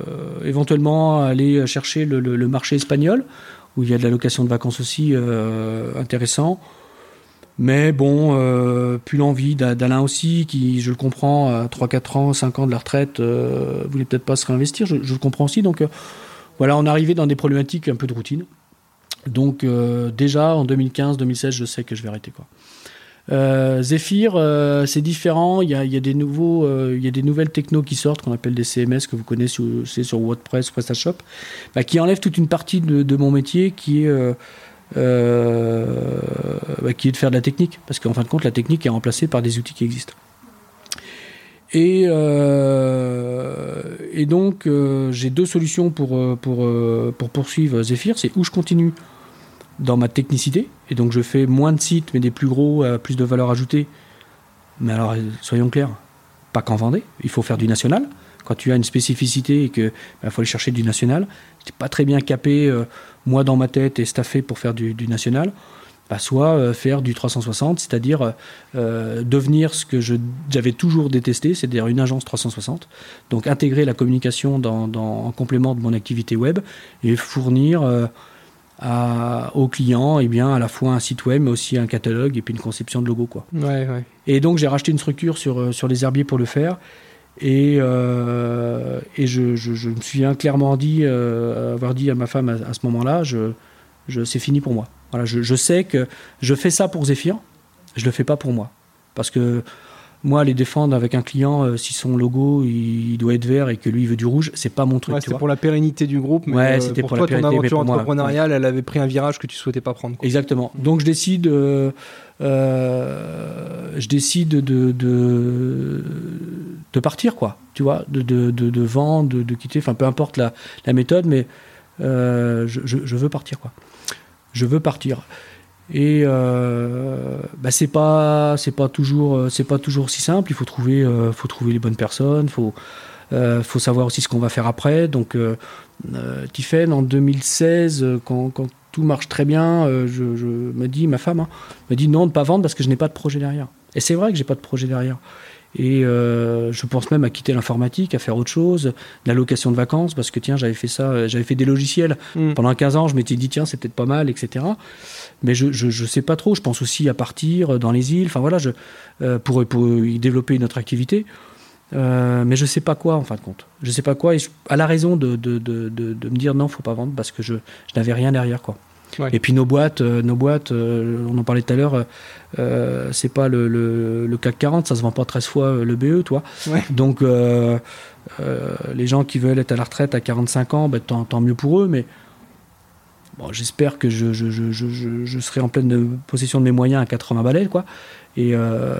éventuellement, aller chercher le, le- le marché espagnol, où il y a de la location de vacances aussi euh, intéressant. Mais bon, euh, plus l'envie d'A- d'Alain aussi, qui, je le comprends, à 3, 4 ans, 5 ans de la retraite, euh, voulait peut-être pas se réinvestir. Je, le comprends aussi. Donc, euh, voilà, on arrivait dans des problématiques un peu de routine. Donc euh, déjà en 2015-2016, je sais que je vais arrêter quoi. Euh, Zephyr, euh, c'est différent. Il y a, des il y a des nouvelles technos qui sortent qu'on appelle des CMS que vous connaissez sur, WordPress, PrestaShop, bah, qui enlèvent toute une partie de, mon métier qui est bah, qui est de faire de la technique, parce qu'en fin de compte, la technique est remplacée par des outils qui existent. Et, euh, et donc, euh, j'ai deux solutions pour, euh, pour, euh, pour poursuivre Zephyr. C'est où je continue dans ma technicité, et donc je fais moins de sites, mais des plus gros, plus de valeur ajoutée. Mais alors, euh, soyons clairs, pas qu'en Vendée, il faut faire du national. Quand tu as une spécificité et qu'il faut aller chercher du national, tu pas très bien capé, euh, moi dans ma tête, et staffé pour faire du, du national. Bah, soit euh, faire du 360, c'est-à-dire euh, devenir ce que j'avais toujours détesté, c'est-à-dire une agence 360. Donc intégrer la communication dans, dans- en complément de mon activité web et fournir à, aux clients, et bien à la fois un site web, mais aussi un catalogue et puis une conception de logo, quoi. Ouais, ouais. Et donc j'ai racheté une structure sur, sur les herbiers pour le faire. Et, euh, et je, je, je me souviens clairement dit, euh, avoir dit à ma femme à, ce moment-là, je, je, c'est fini pour moi. Voilà, je, sais que je fais ça pour Zephyr, je le fais pas pour moi. Parce que moi, aller défendre avec un client, euh, si son logo il, il doit être vert et que lui il veut du rouge, c'est pas mon truc. Ouais, c'était pour la pérennité du groupe, mais Ouais, euh, c'était pour, pour toi, la ton pérennité, mais aventure entrepreneuriale, elle avait pris un virage que tu souhaitais pas prendre. quoi. Exactement. Donc je décide, euh, je décide de, de, de partir, quoi. Tu vois, de, de, vendre, de, quitter, enfin peu importe la, la méthode, mais je, je, je veux partir, quoi. Je veux partir. Et euh, bah, c'est pas c'est pas toujours euh, c'est pas toujours si simple. Il faut trouver euh, faut trouver les bonnes personnes. Faut euh, faut savoir aussi ce qu'on va faire après. Donc euh, euh, Tiffen en 2016 euh, quand, quand tout marche très bien, euh, je, je me dis ma femme hein, me dit non de pas vendre parce que je n'ai pas de projet derrière. Et c'est vrai que j'ai pas de projet derrière. Et euh, je pense même à quitter l'informatique, à faire autre chose, la location de vacances, parce que tiens, j'avais fait ça, j'avais fait des logiciels Mm. pendant 15 ans, je m'étais dit tiens, c'est peut-être pas mal, etc. Mais je, je, je sais pas trop, je pense aussi à partir dans les îles, enfin voilà, je, euh, pour, pour y développer une autre activité. Euh, mais je sais pas quoi en fin de compte. Je sais pas quoi. Et je, à la raison de, de, de, de, me dire non, faut pas vendre parce que je, je n'avais rien derrière quoi. Ouais. Et puis nos boîtes, euh, nos boîtes, euh, on en parlait tout à l'heure, euh, euh, c'est pas le, le, le CAC 40, ça se vend pas 13 fois euh, le BE, toi. Ouais. Donc euh, euh, les gens qui veulent être à la retraite à 45 ans, ben, tant, tant mieux pour eux, mais bon, j'espère que je, je, je, je, je- je serai en pleine possession de mes moyens à 80 balais, quoi. Et euh,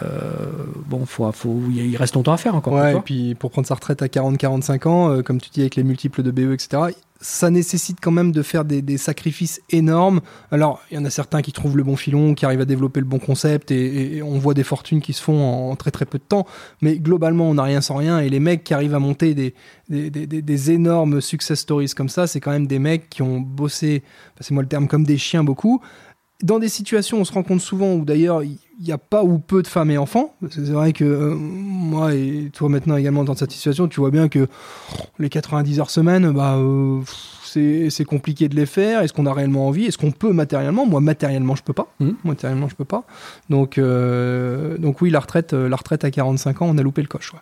bon, faut, faut, il reste longtemps à faire encore. Ouais, et puis pour prendre sa retraite à 40-45 ans, euh, comme tu dis avec les multiples de BE, etc., ça nécessite quand même de faire des, sacrifices énormes. Alors, il y en a certains qui trouvent le bon filon, qui arrivent à développer le bon concept, et, on voit des fortunes qui se font en, très très peu de temps. Mais globalement, on n'a rien sans rien, et les mecs qui arrivent à monter des, des, énormes success stories comme ça, c'est quand même des mecs qui ont bossé, passez-moi le terme, comme des chiens beaucoup. Dans des situations, on se rend compte souvent où d'ailleurs il n'y a pas ou peu de femmes et enfants. C'est vrai que euh, moi et toi maintenant également dans cette situation, tu vois bien que les 90 heures semaine, bah, euh, c'est compliqué de les faire. Est-ce qu'on a réellement envie? Est-ce qu'on peut matériellement? Moi, matériellement, je peux pas. Mhm. Matériellement, je peux pas. Donc, euh, donc oui, la retraite, la retraite à 45 ans, on a loupé le coche. ouais.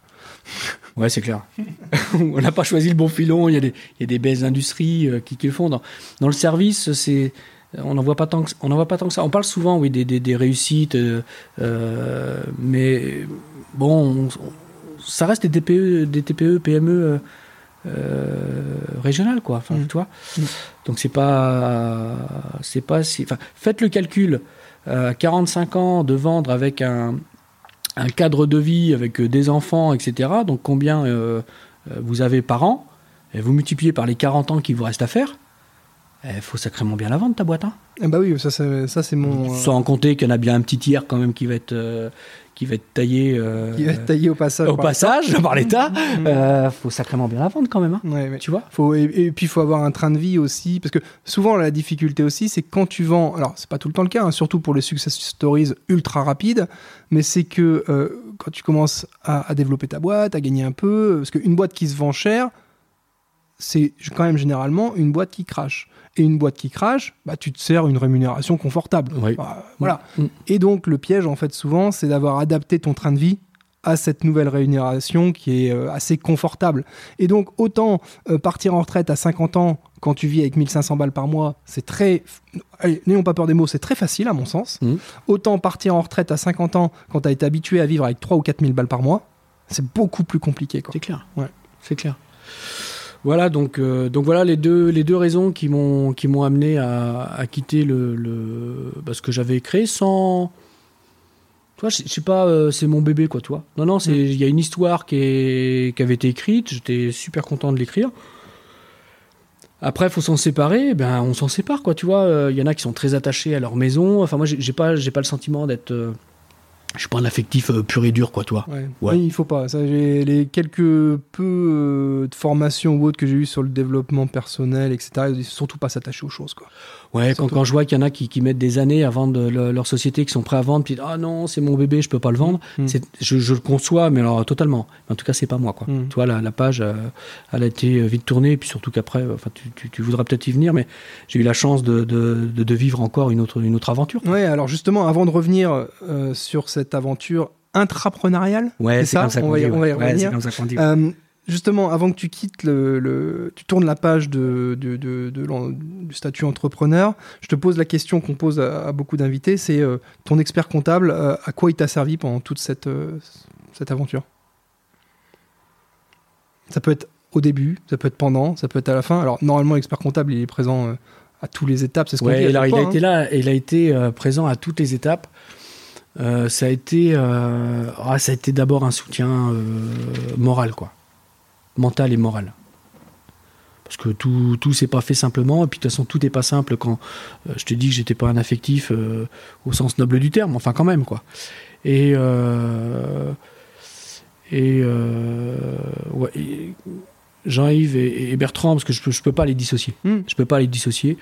Ouais, c'est clair. on n'a pas choisi le bon filon. Il y a des, il y a des belles industries euh, qui, qui le font. Dans, dans le service, c'est on n'en voit pas tant que on n'en voit pas tant que ça. On parle souvent, oui, des, des, des réussites, euh, euh, mais bon, on- on- ça reste des TPE, des TPE, PME euh, régionales, quoi. Enfin, Mm. tu vois. Mm. Donc c'est pas, c'est pas si. Enfin, faites le calcul. Euh, 45 ans de vendre avec un, un cadre de vie avec des enfants, etc. Donc combien vous avez par an? Et vous multipliez par les 40 ans qu'il vous reste à faire. Il faut sacrément bien la vendre ta boîte. Hein. Eh bah oui, ça, c'est- mon. euh, Sans compter qu'il y en a bien un petit tiers quand même qui va être, euh, qui va être taillé, euh, qui va être taillé au passage. au par- passage par l'État. Mhm. Euh, faut sacrément bien la vendre quand même. Hein. Ouais. Tu vois? Faut, et, et puis il faut avoir un train de vie aussi, parce que souvent la difficulté aussi, c'est quand tu vends, alors c'est pas tout le temps le cas, hein, surtout pour les success stories ultra rapides, mais c'est que quand tu commences à, à développer ta boîte, à gagner un peu, parce qu'une boîte qui se vend cher, c'est quand même généralement une boîte qui crache. Et une boîte qui crache, bah, tu te sers une rémunération confortable. Oui. Bah, voilà. Mm. Et donc le piège en fait souvent, c'est d'avoir adapté ton train de vie à cette nouvelle rémunération qui est euh, assez confortable. Et donc autant euh, partir en retraite à 50 ans quand tu vis avec 1500 balles par mois, c'est très... Allez, n'ayons pas peur des mots, c'est très facile à mon sens. Mhm. Autant partir en retraite à 50 ans quand tu as été habitué à vivre avec 3 ou 4000 balles par mois, c'est beaucoup plus compliqué. Quoi. C'est clair. Ouais. C'est clair. Voilà, donc, euh, donc voilà les deux, les deux raisons qui m'ont, qui m'ont amené à, à quitter le, le bah, ce que j'avais créé sans. Tu vois, je sais pas, euh, c'est mon bébé, quoi, tu vois. Non, non, c'est, il y a une histoire qui, est, qui avait été écrite, j'étais super content de l'écrire. Après, faut s'en séparer, ben on s'en sépare, quoi, tu vois. Euh, Il y en a qui sont très attachés à leur maison. Enfin, moi, j'ai pas, j'ai pas le sentiment d'être. Je suis pas un affectif euh, pur et dur, quoi, toi. Ouais. Ouais. Oui, il faut pas. Ça, j'ai les quelques peu euh, de formations ou autres que j'ai eu sur le développement personnel, etc. Ils disent surtout pas s'attacher aux choses, quoi. Ouais, quand, quand je vois qu'il y en a qui, qui mettent des années à vendre le- leur société, qui sont prêts à vendre, puis ah non, c'est mon bébé, je peux pas le vendre. Mm. Je, je le conçois, mais alors totalement. En tout cas, c'est pas moi, quoi. Mm. Tu vois, la, la page, euh, elle a été vite tournée, et puis surtout qu'après, euh, enfin, tu, tu- tu voudras peut-être y venir, mais j'ai eu la chance de, de- de- de vivre encore une autre, une autre aventure. Ouais, alors justement, avant de revenir euh, sur cette aventure intrapreneuriale, Ouais, C'est ça ça On qu'on va y- dit. on va y ouais. Ouais, justement, avant que tu quittes le, le- tu tournes la page de, de- de- de l'en- du statut entrepreneur, je te pose la question qu'on pose à, à beaucoup d'invités, c'est euh, ton expert comptable, euh, à quoi il t'a servi pendant toute cette, euh, cette aventure? Ça peut être au début, ça peut être pendant, ça peut être à la fin. Alors normalement, l'expert comptable, il est présent à toutes les étapes, c'est ce qu'on Ouais, dit. alors il a été hein. là, il a été présent à toutes les étapes. Ça a été, ah, ça a été d'abord un soutien moral, quoi, mental et moral. Parce que tout, tout s'est pas fait simplement, et puis de toute façon tout n'est pas simple quand euh, je te dis que j'étais pas un affectif euh, au sens noble du terme, enfin quand même quoi. Et euh, et, ouais, et Jean-Yves et, et Bertrand, parce que je peux, je peux pas les dissocier. Hmm. Je peux pas les dissocier.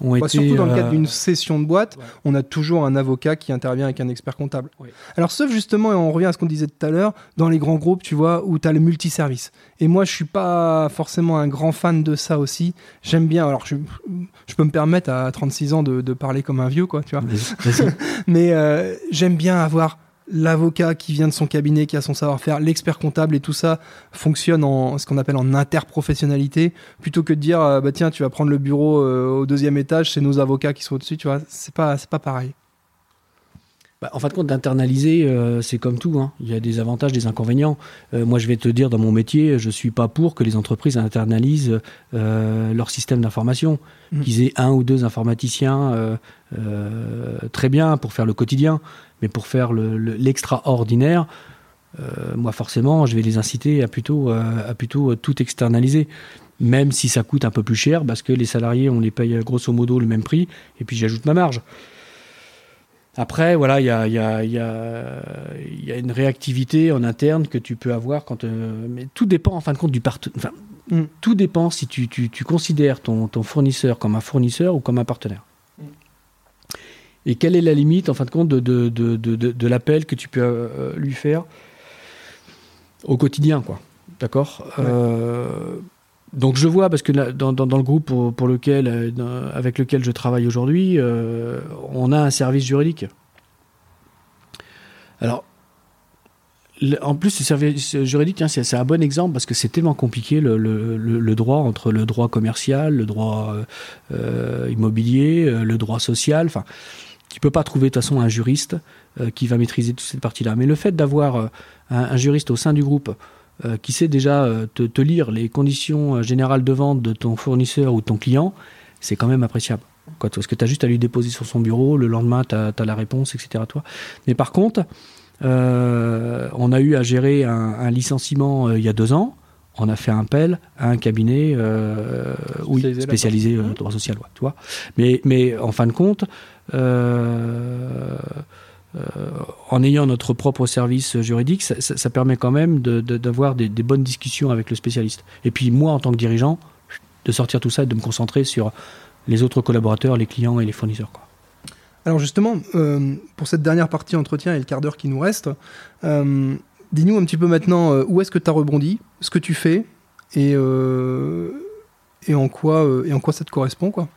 Ont Bah, été, surtout dans le cadre euh, d'une session de boîte, Ouais. on a toujours un avocat qui intervient avec un expert comptable. Alors, sauf justement, et on revient à ce qu'on disait tout à l'heure, dans les grands groupes, tu vois, où tu as le multiservice. Et moi, je suis pas forcément un grand fan de ça aussi. J'aime bien, alors je, je peux me permettre à 36 ans de, de parler comme un vieux, quoi, tu vois. Mais euh, j'aime bien avoir l'avocat qui vient de son cabinet, qui a son savoir-faire, l'expert comptable et tout ça fonctionne en ce qu'on appelle en interprofessionnalité, plutôt que de dire euh, bah tiens tu vas prendre le bureau euh, au deuxième étage, c'est nos avocats qui sont au-dessus, tu vois, c'est pas c'est pas pareil. Bah, en fin de compte, d'internaliser, euh, c'est comme tout. hein. Il y a des avantages, des inconvénients. Euh, moi, je vais te dire, dans mon métier, je suis pas pour que les entreprises internalisent euh, leur système d'information. Mhm. Qu'ils aient un ou deux informaticiens, très bien, pour faire le quotidien. Mais pour faire le- le- l'extraordinaire, euh, moi, forcément, je vais les inciter à plutôt, euh, à plutôt euh, tout externaliser. Même si ça coûte un peu plus cher, parce que les salariés, on les paye grosso modo le même prix, et puis j'ajoute ma marge. Après, voilà, il y a, y, a, y, a, y a une réactivité en interne que tu peux avoir quand. euh, mais tout dépend en fin de compte du partenaire. Enfin, Mm. Tout dépend si tu, tu, tu considères ton, ton fournisseur comme un fournisseur ou comme un partenaire. Et quelle est la limite en fin de compte de, de, de, de, de- de l'appel que tu peux euh, lui faire au quotidien, quoi. D'accord? Ouais. Euh, donc je vois parce que là, dans, dans, dans le groupe pour, pour lequel, euh, avec lequel je travaille aujourd'hui, on a un service juridique. Alors, en plus, ce service juridique, hein, c'est un bon exemple parce que c'est tellement compliqué le, le- le- le droit entre le droit commercial, le droit euh, immobilier, le droit social. Enfin, tu peux pas trouver de toute façon un juriste euh, qui va maîtriser toute cette partie-là. Mais le fait d'avoir euh, un, juriste au sein du groupe euh, qui sait déjà te, lire les conditions générales de vente de ton fournisseur ou de ton client, c'est quand même appréciable. Parce que tu as juste à lui déposer sur son bureau, le lendemain, tu as, la réponse, etc. Toi. Mais par contre, on a eu à gérer un, licenciement il y a deux ans. On a fait un appel à un cabinet euh, oui, Spécialisé spécialisé euh, droit social. ouais, tu vois. Mais, mais en fin de compte, euh, en ayant notre propre service juridique, ça, ça- ça permet quand même de- de- d'avoir des, des bonnes discussions avec le spécialiste. Et puis moi, en tant que dirigeant, de sortir tout ça et de me concentrer sur les autres collaborateurs, les clients et les fournisseurs. Quoi. Alors justement, pour cette dernière partie entretien et le quart d'heure qui nous reste, dis-nous un petit peu maintenant euh, où est-ce que tu as rebondi, ce que tu fais et, euh, et, en quoi, euh, et en quoi ça te correspond. quoi.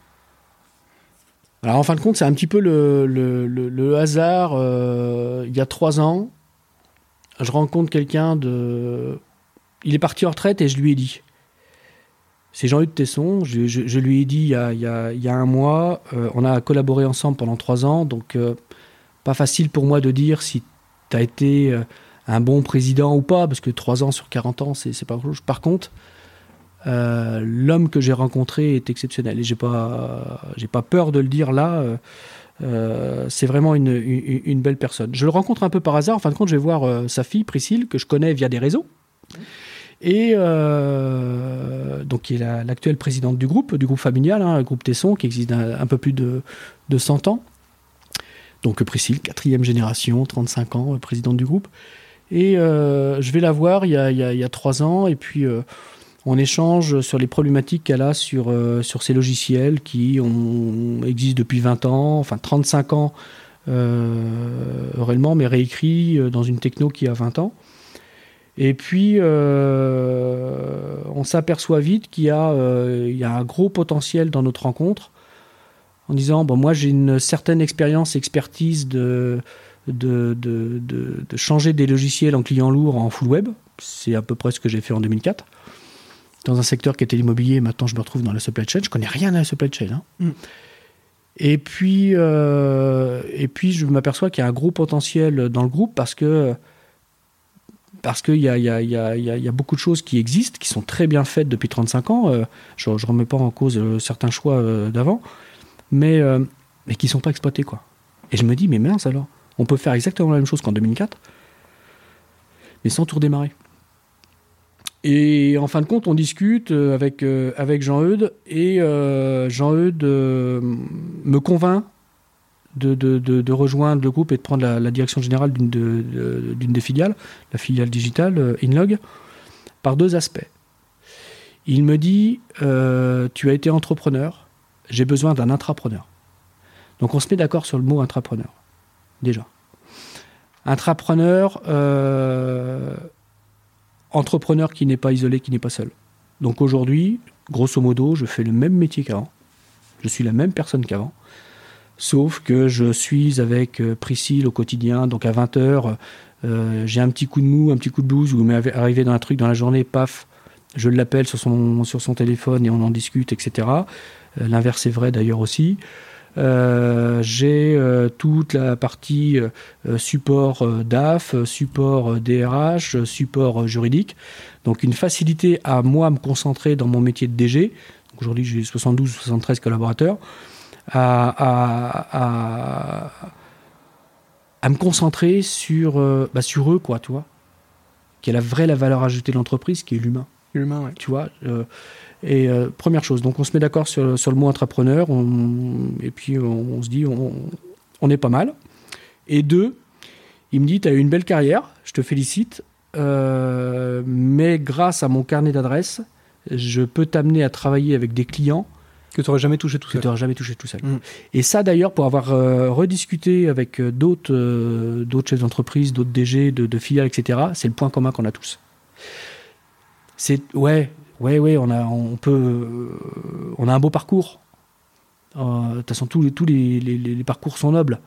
Alors en fin de compte, c'est un petit peu le, le- le- hasard. il y a trois ans, je rencontre quelqu'un de... Il est parti en retraite et je lui ai dit. C'est Jean-Hugues Tesson. Je, je- lui ai dit il y a, il y a- il y a un mois. on a collaboré ensemble pendant trois ans. Donc, pas facile pour moi de dire si tu as été un bon président ou pas, parce que trois ans sur 40 ans, c'est pas grand-chose. Par contre, euh, l'homme que j'ai rencontré est exceptionnel. Et j'ai pas, pas peur de le dire là. euh, euh, c'est vraiment une, belle personne. Je le rencontre un peu par hasard. En fin de compte, je vais voir sa fille, Priscille, que je connais via des réseaux. Et donc, qui est la- l'actuelle présidente du groupe, du groupe familial, hein, le groupe Tesson, qui existe un, un peu plus de, de 100 ans. Donc Priscille, quatrième génération, 35 ans, présidente du groupe. Et je vais la voir il y, a, trois ans, et puis on échange sur les problématiques qu'elle a sur, sur ces logiciels qui existent depuis 20 ans, enfin 35 ans réellement, mais réécrits dans une techno qui a 20 ans. Et puis, euh, on s'aperçoit vite qu'il y, euh, y, a un gros potentiel dans notre rencontre, en disant, bon, moi j'ai une certaine expérience, expertise de, de, de, de, changer des logiciels en client lourd en full web. C'est à peu près ce que j'ai fait en 2004. Dans un secteur qui était l'immobilier, maintenant je me retrouve dans la supply chain. Je connais rien à la supply chain. Hein. Mm. Et puis, euh, et puis, je m'aperçois qu'il y a un gros potentiel dans le groupe parce que parce qu'il y, a, beaucoup de choses qui existent, qui sont très bien faites depuis 35 ans. Euh, je ne remets pas en cause euh, certains choix d'avant, mais, mais qui ne sont pas exploités. Quoi. Et je me dis, mais mince alors, on peut faire exactement la même chose qu'en 2004, mais sans tout redémarrer. Et en fin de compte, on discute avec, avec Jean-Eudes, et Jean-Eudes me convainc de, rejoindre le groupe et de prendre la, direction générale d'une des filiales, la filiale digitale euh, Inlog, par deux aspects. Il me dit euh, Tu as été entrepreneur, j'ai besoin d'un intrapreneur. Donc on se met d'accord sur le mot intrapreneur, déjà. Intrapreneur, euh, entrepreneur qui n'est pas isolé, qui n'est pas seul. Donc aujourd'hui, grosso modo, je fais le même métier qu'avant. Je suis la même personne qu'avant. Sauf que je suis avec euh, Priscille au quotidien, donc à 20h, euh, j'ai un petit coup de mou, un petit coup de blues, ou m'est arrivé dans un truc dans la journée, paf, je l'appelle sur son, téléphone et on en discute, etc. L'inverse est vrai d'ailleurs aussi. J'ai toute la partie support DAF, support DRH, support juridique. Donc une facilité à moi me concentrer dans mon métier de DG. Aujourd'hui j'ai 72 73 collaborateurs à, à, me concentrer sur, euh, bah, sur eux, quoi, tu vois. Qui est la vraie la valeur ajoutée de l'entreprise, qui est l'humain. L'humain, Tu vois. Euh, et euh, première chose, donc on se met d'accord sur, sur, le mot entrepreneur, et puis on, se dit, on, on, est pas mal. Et deux, il me dit, tu as eu une belle carrière, je te félicite, mais grâce à mon carnet d'adresses, je peux t'amener à travailler avec des clients que tu n'aurais jamais touché tout seul. Que tu jamais touché tout seul. Et ça, d'ailleurs, pour avoir euh, rediscuté avec euh, d'autres euh, d'autres chefs d'entreprise, d'autres DG, de, de, filiales, etc., c'est le point commun qu'on a tous. C'est ouais, ouais, ouais, on a, on peut, on a un beau parcours. De toute façon, tous, les, tous les, les, parcours sont nobles.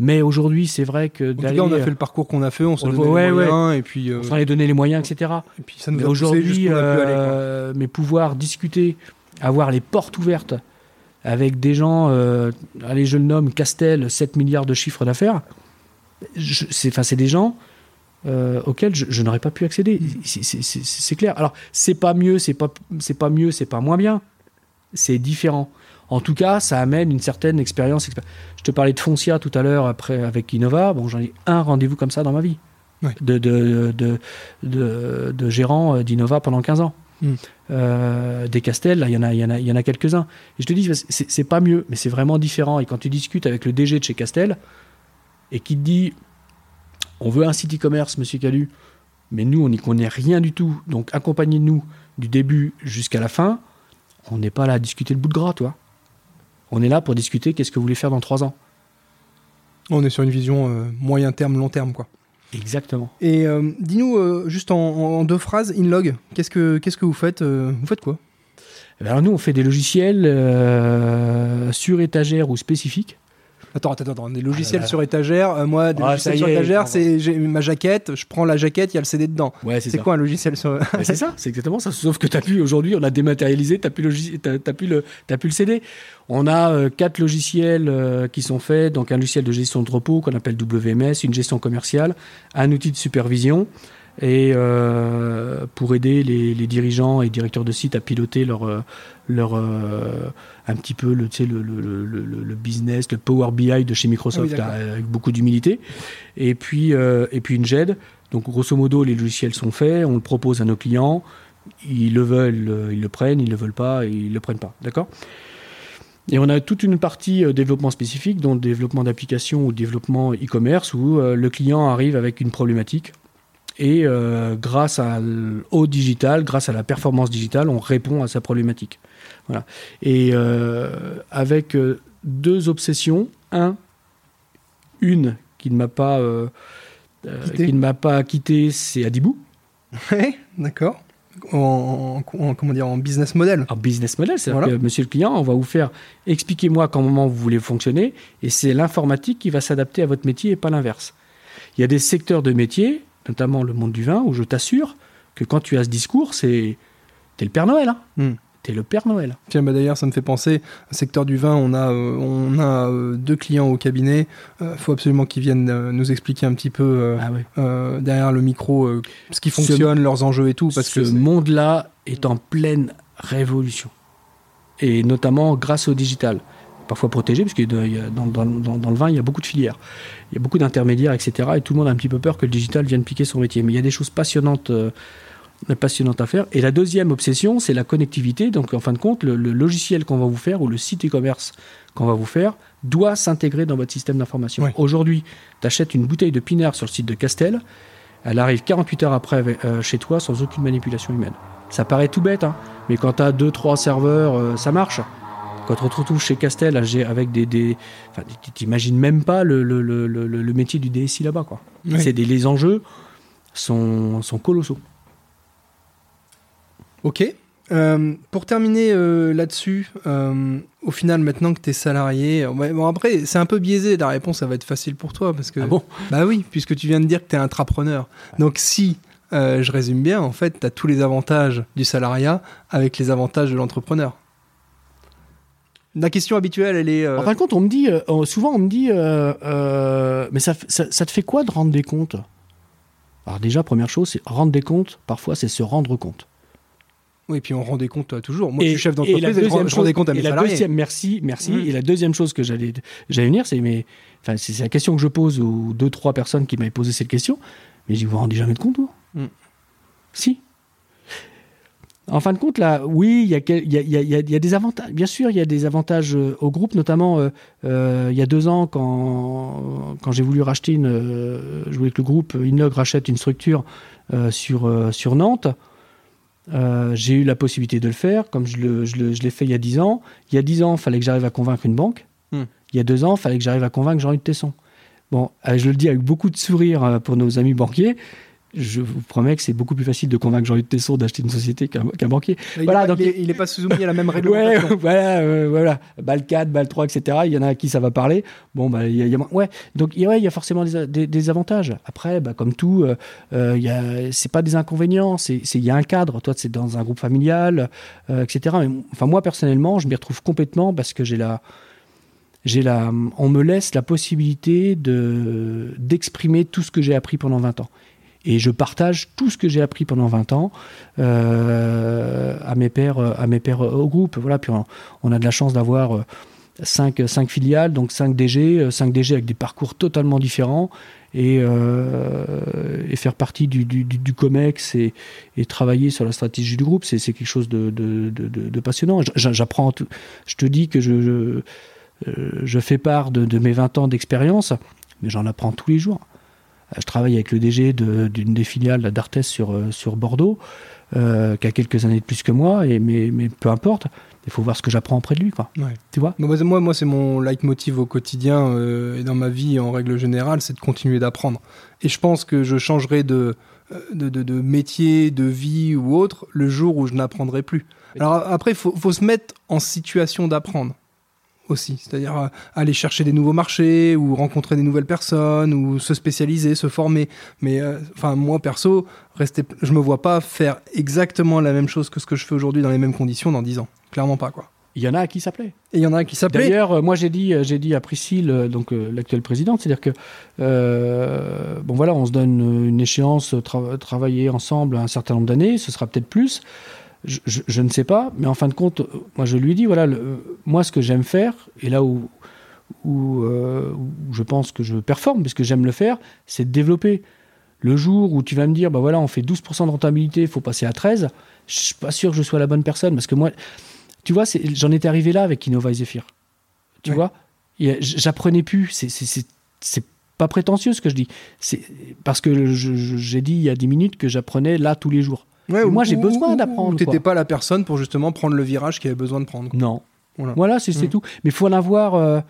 Mais aujourd'hui, c'est vrai que. En tout cas, on a fait le parcours qu'on a fait, on s'en donné les moyens, et puis. On s'en est donné les moyens, etc. Et puis ça nous a aujourd'hui, mais pouvoir discuter avoir les portes ouvertes avec des gens, euh, allez, je le nomme, Castel, 7 milliards de chiffres d'affaires, c'est des gens euh, auxquels je, n'aurais pas pu accéder. C'est clair. Alors, c'est pas mieux, c'est pas, pas mieux, c'est pas moins bien. C'est différent. En tout cas, ça amène une certaine expérience. Je te parlais de Foncia tout à l'heure après avec Innova. Bon, j'en ai un rendez-vous comme ça dans ma vie. De, de, de, de, gérant d'Innova pendant 15 ans. Hmm. Euh, des Castels, il y en a, y en a, y en a quelques-uns. Et je te dis, c'est pas mieux, mais c'est vraiment différent. Et quand tu discutes avec le DG de chez Castel et qui te dit, on veut un site e-commerce, Monsieur Calu, mais nous, on n'y connaît rien du tout. Donc, accompagnez-nous du début jusqu'à la fin. On n'est pas là à discuter le bout de gras, toi. On est là pour discuter qu'est-ce que vous voulez faire dans trois ans. On est sur une vision euh, moyen terme, long terme, quoi. Exactement. Et euh, dis-nous, euh, juste en, deux phrases, InLog, qu'est-ce que, qu'est-ce que vous faites Vous faites quoi? Eh ben, Alors nous, on fait des logiciels sur étagère ou spécifiques Attends, attends, attends, des logiciels ah sur étagère. Euh, moi, des ah, logiciels sur étagère, c'est j'ai ma jaquette, je prends la jaquette, il y a le CD dedans. Ouais, c'est quoi un logiciel sur. c'est ça, c'est exactement ça. Sauf que t'as plus, aujourd'hui, on a dématérialisé, plus, le, plus, le, plus le CD. On a euh, quatre logiciels euh, qui sont faits, donc un logiciel de gestion de repos qu'on appelle WMS, une gestion commerciale, un outil de supervision et euh, pour aider les, dirigeants et directeurs de site à piloter leur, leur un petit peu le, le, le, le, business, le Power BI de chez Microsoft ah avec beaucoup d'humilité. Et puis, et puis une GED. Donc grosso modo, les logiciels sont faits, on le propose à nos clients, ils le veulent, ils le prennent, ils ne le veulent pas, ils ne le prennent pas. D'accord? Et on a toute une partie euh, développement spécifique, dont le développement d'applications ou développement e-commerce, où euh, le client arrive avec une problématique. Et euh, grâce à au digital, grâce à la performance digitale, on répond à sa problématique. Voilà. Et euh, avec euh, deux obsessions. Un, une qui ne m'a pas, euh, euh, Quitté. qui ne m'a pas quitté, c'est Adibou. Ouais, d'accord. En, en- en- comment dire, en business model. Un business model, c'est-à-dire Voilà. que monsieur le client, on va vous faire expliquez-moi comment vous voulez fonctionner, et c'est l'informatique qui va s'adapter à votre métier et pas l'inverse. Il y a des secteurs de métier, notamment le monde du vin, où je t'assure que quand tu as ce discours, c'est t'es le Père Noël, hein. Hmm. T'es le Père Noël. Tiens, bah d'ailleurs, ça me fait penser, secteur du vin, on a, euh, on a euh, deux clients au cabinet. Il faut absolument qu'ils viennent euh, nous expliquer un petit peu euh, Ah ouais. euh, derrière le micro euh, ce qui Ce- fonctionne, leurs enjeux et tout. Parce ce que c'est- monde-là est en pleine révolution. Et notamment grâce au digital. Parfois protégé, parce que dans le vin, il y a beaucoup de filières. Il y a beaucoup d'intermédiaires, etc. Et tout le monde a un petit peu peur que le digital vienne piquer son métier. Mais il y a des choses passionnantes, passionnantes à faire. Et la deuxième obsession, c'est la connectivité. Donc, en fin de compte, le, le logiciel qu'on va vous faire ou le site e-commerce qu'on va vous faire doit s'intégrer dans votre système d'information. Aujourd'hui, tu achètes une bouteille de pinard sur le site de Castel. Elle arrive 48 heures après euh, chez toi sans aucune manipulation humaine. Ça paraît tout bête, hein, mais quand tu as 2-3 serveurs, euh, ça marche. Quand on te retrouve chez Castel avec des. des enfin, tu t'imagines même pas le, le, le, le- le métier du DSI là-bas. quoi. Oui. C'est des, les enjeux sont, sont colossaux. Ok. Euh, pour terminer euh, là-dessus, euh, au final, maintenant que tu es salarié, ouais, bon après, c'est un peu biaisé, la réponse, ça va être facile pour toi. Parce que, Ah bon? Bah oui, puisque tu viens de dire que tu es intrapreneur. Donc si, je résume bien, en fait, tu as tous les avantages du salariat avec les avantages de l'entrepreneur. La question habituelle, elle est... En fin de compte, on me dit, souvent on me dit, mais ça, ça te fait quoi de rendre des comptes? Alors déjà, première chose, c'est rendre des comptes, parfois c'est se rendre compte. Oui, puis on rend des comptes euh, toujours. Moi, je Et- suis chef et d'entreprise et, je rends des comptes à et mes la salariés. deuxième- merci, merci. Mhm. Et la deuxième chose que j'allais, venir, c'est mais, enfin, c'est la question que je pose aux deux trois personnes qui m'avaient posé cette question. Mais je dis, vous vous rendez jamais de compte, vous? Mhm. Si. En fin de compte, là, oui, il y a, y, a, y a- y des avantages. Bien sûr, il y a des avantages euh, au groupe, notamment euh, euh, il y a deux ans, quand, quand j'ai voulu racheter une. je voulais que le groupe Inog rachète une structure sur, sur Nantes. Euh, j'ai eu la possibilité de le faire, comme je, l'ai fait il y a 10 ans. Il y a 10 ans, il fallait que j'arrive à convaincre une banque. Hmm. Il y a deux ans, il fallait que j'arrive à convaincre Jean-Luc Tesson. Bon, euh, je le dis avec beaucoup de sourire euh, pour nos amis banquiers. Je vous promets que c'est beaucoup plus facile de convaincre Jean-Luc Tesson d'acheter une société qu'un banquier. Il, Voilà, donc- il, est, il est pas soumis à la même Ouais, réglementation. voilà, euh, voilà. Balle 4, balle 3, etc. Il y en a à qui ça va parler. Bon, bah, il y a, il y a- ouais. Donc, il y a- ouais, il y a forcément des, des- des avantages. Après, bah, comme tout, euh, euh, c'est pas des inconvénients. C'est- il y a un cadre. Toi, c'est dans un groupe familial, euh, etc. Mais, enfin, moi, personnellement, je m'y retrouve complètement parce que j'ai la, j'ai la, on me laisse la possibilité de, d'exprimer tout ce que j'ai appris pendant 20 ans. Et je partage tout ce que j'ai appris pendant 20 ans euh, à mes pairs, à mes pairs au groupe. Voilà, puis on, a de la chance d'avoir euh, 5, cinq filiales, donc 5 DG, euh, 5 DG avec des parcours totalement différents et, euh, faire partie du, COMEX et, travailler sur la stratégie du groupe, c'est quelque chose de, passionnant. J'apprends, je te dis que je, euh, fais part de mes 20 ans d'expérience, mais j'en apprends tous les jours. Euh, Je travaille avec le DG de- d'une des filiales d'Artes sur, euh, sur Bordeaux, euh, qui a quelques années de plus que moi, et, mais, mais peu importe, il faut voir ce que j'apprends auprès de lui. Quoi. Ouais. Tu vois? Bon, moi, c'est mon leitmotiv au quotidien euh, et dans ma vie en règle générale, c'est de continuer d'apprendre. Et je pense que je changerai de, de, de- de métier, de vie ou autre le jour où je n'apprendrai plus. Alors après, il faut, faut se mettre en situation d'apprendre aussi. C'est-à-dire euh, aller chercher des nouveaux marchés ou rencontrer des nouvelles personnes ou se spécialiser, se former. Mais euh, enfin, moi, perso, rester, je me vois pas faire exactement la même chose que ce que je fais aujourd'hui dans les mêmes conditions dans 10 ans. Clairement pas, quoi. Il y en a à qui s'appelait. Et il y en a un qui s'appelait... D'ailleurs, euh, moi j'ai dit, j'ai dit à Priscille, donc l'actuelle présidente, c'est-à-dire que euh, bon voilà, on se donne une échéance, tra- travailler ensemble un certain nombre d'années, ce sera peut-être plus. Je, je- je ne sais pas, mais en fin de compte, moi je lui dis voilà, le- moi ce que j'aime faire et là où où, euh, où je pense que je performe, puisque j'aime le faire, c'est de développer. Le jour où tu vas me dire, bah voilà, on fait 12% de rentabilité, il faut passer à 13, je suis pas sûr que je sois la bonne personne, parce que moi, tu vois, j'en étais arrivé là avec Innova et Zephyr. Tu vois J'apprenais plus. C'est- pas prétentieux ce que je dis. C'est parce que j'ai dit il y a 10 minutes que j'apprenais là tous les jours. Ouais, moi, j'ai besoin d'apprendre, Tu n'étais quoi. pas la personne pour justement prendre le virage qu'il avait besoin de prendre. Non. Voilà. Voilà, c'est Mm. tout. Mais il faut en avoir. euh,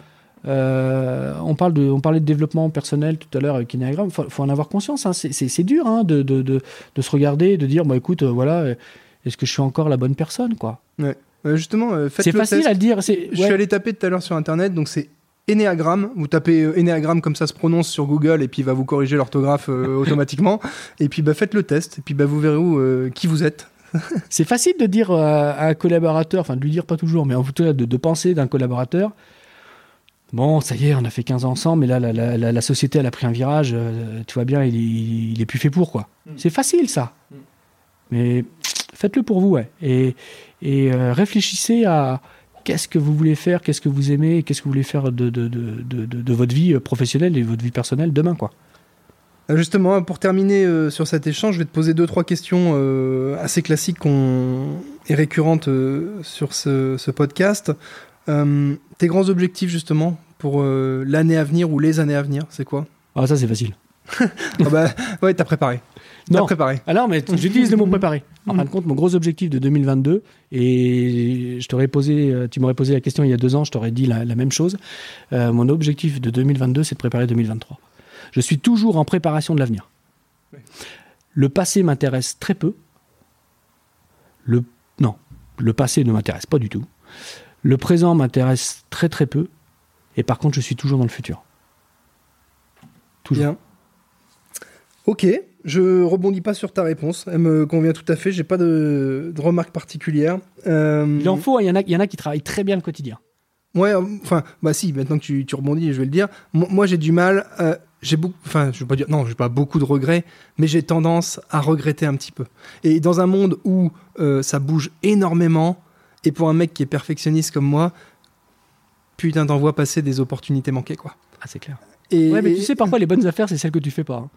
euh, on, parle de, on parlait de développement personnel tout à l'heure avec Enneagram. Il faut, faut en avoir conscience. hein. C'est- dur hein, de, de, de, de se regarder, de dire bah, écoute, euh, voilà, est-ce que je suis encore la bonne personne quoi? Euh, justement, faites C'est le facile test. à dire. Je ouais. suis allé taper tout à l'heure sur internet, donc c'est Enneagram. Vous tapez euh, Enneagram comme ça se prononce sur Google et puis il va vous corriger l'orthographe euh, automatiquement. Et puis bah, faites le test et puis bah, vous verrez où, euh, qui vous êtes. C'est facile de dire euh, à un collaborateur, enfin de lui dire pas toujours, mais en tout cas de, de penser d'un collaborateur. Bon, ça y est, on a fait 15 ans ensemble, mais là, la, la- la- la société, elle a pris un virage, euh, tu vois bien, il est, il est plus fait pour, quoi. C'est facile, ça. Mm. Mais faites-le pour vous, ouais. Et, et euh, réfléchissez à qu'est-ce que vous voulez faire, qu'est-ce que vous aimez, qu'est-ce que vous voulez faire de, de, de, de, de- de votre vie euh, professionnelle et de votre vie personnelle demain, quoi? Euh, Justement, pour terminer euh, sur cet échange, je vais te poser deux trois questions euh, assez classiques et récurrentes euh, sur ce, ce podcast. Tes grands objectifs justement pour l'année à venir ou les années à venir, c'est quoi? Ah, ça, c'est facile. ah bah ouais, t'as préparé. Non. préparé. Alors, mais j'utilise le mot préparé. En fin de compte, mon gros objectif de 2022, et je t'aurais posé, euh, tu m'aurais posé la question il y a deux ans, je t'aurais dit la, la même chose. Euh, mon objectif de 2022, c'est de préparer 2023. Je suis toujours en préparation de l'avenir. Oui. Le passé m'intéresse très peu. Le non, le passé ne m'intéresse pas du tout. Le présent m'intéresse très très peu. Et par contre, je suis toujours dans le futur. Toujours. Bien. Ok, je rebondis pas sur ta réponse. Elle me convient tout à fait. J'ai pas de, de remarques particulières. Euh, Il en faut. Il y en a, il y en a qui travaillent très bien le quotidien. Ouais, enfin, bah si, maintenant que tu, tu rebondis, je vais le dire. Mo- Moi, j'ai du mal. euh, j'ai beaucoup, enfin, je vais pas dire, non, j'ai pas beaucoup de regrets, mais j'ai tendance à regretter un petit peu. Et dans un monde où euh, ça bouge énormément, et pour un mec qui est perfectionniste comme moi, putain, t'en vois passer des opportunités manquées, quoi. Ah, c'est clair. Et, Ouais, mais tu sais, parfois, les bonnes affaires, c'est celles que tu fais pas. hein.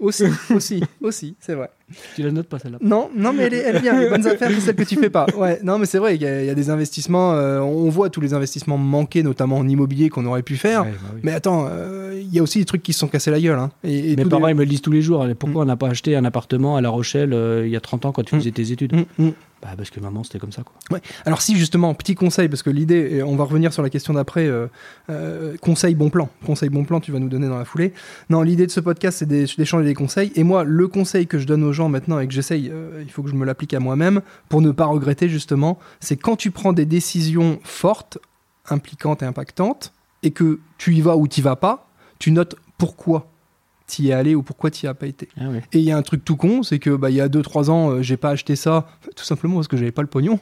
Aussi, aussi, aussi, c'est vrai. Tu la notes pas, celle-là. Non, non, mais elle est, elle est bien. Les bonnes affaires, c'est celles que tu fais pas. Ouais, non, mais c'est vrai, il y, a il y a des investissements. euh, on voit tous les investissements manqués, notamment en immobilier, qu'on aurait pu faire. Ouais, bah oui. Mais attends, euh, il y a aussi des trucs qui se sont cassés la gueule. Hein. Et, et Mes parents, des- ils me le disent tous les jours. Pourquoi on n'a pas acheté un appartement à La Rochelle euh, il y a 30 ans quand tu Mm. faisais tes études Mm, mm. Bah, parce que maman, c'était comme ça, quoi. Alors si justement, petit conseil, parce que l'idée, et on va revenir sur la question d'après, euh, euh, conseil bon plan. Conseil bon plan, tu vas nous donner dans la foulée. Non, l'idée de ce podcast, c'est d'é- d'échanger des conseils. Et moi, le conseil que je donne aux gens maintenant et que j'essaye, il faut que je me l'applique à moi-même, pour ne pas regretter justement, c'est quand tu prends des décisions fortes, impliquantes et impactantes, et que tu y vas ou tu y vas pas, tu notes pourquoi tu y es allé ou pourquoi tu y as pas été. Ah. Et il y a un truc tout con, c'est que bah, il y a 2-3 ans, euh, j'ai pas acheté ça, tout simplement parce que j'avais pas le pognon.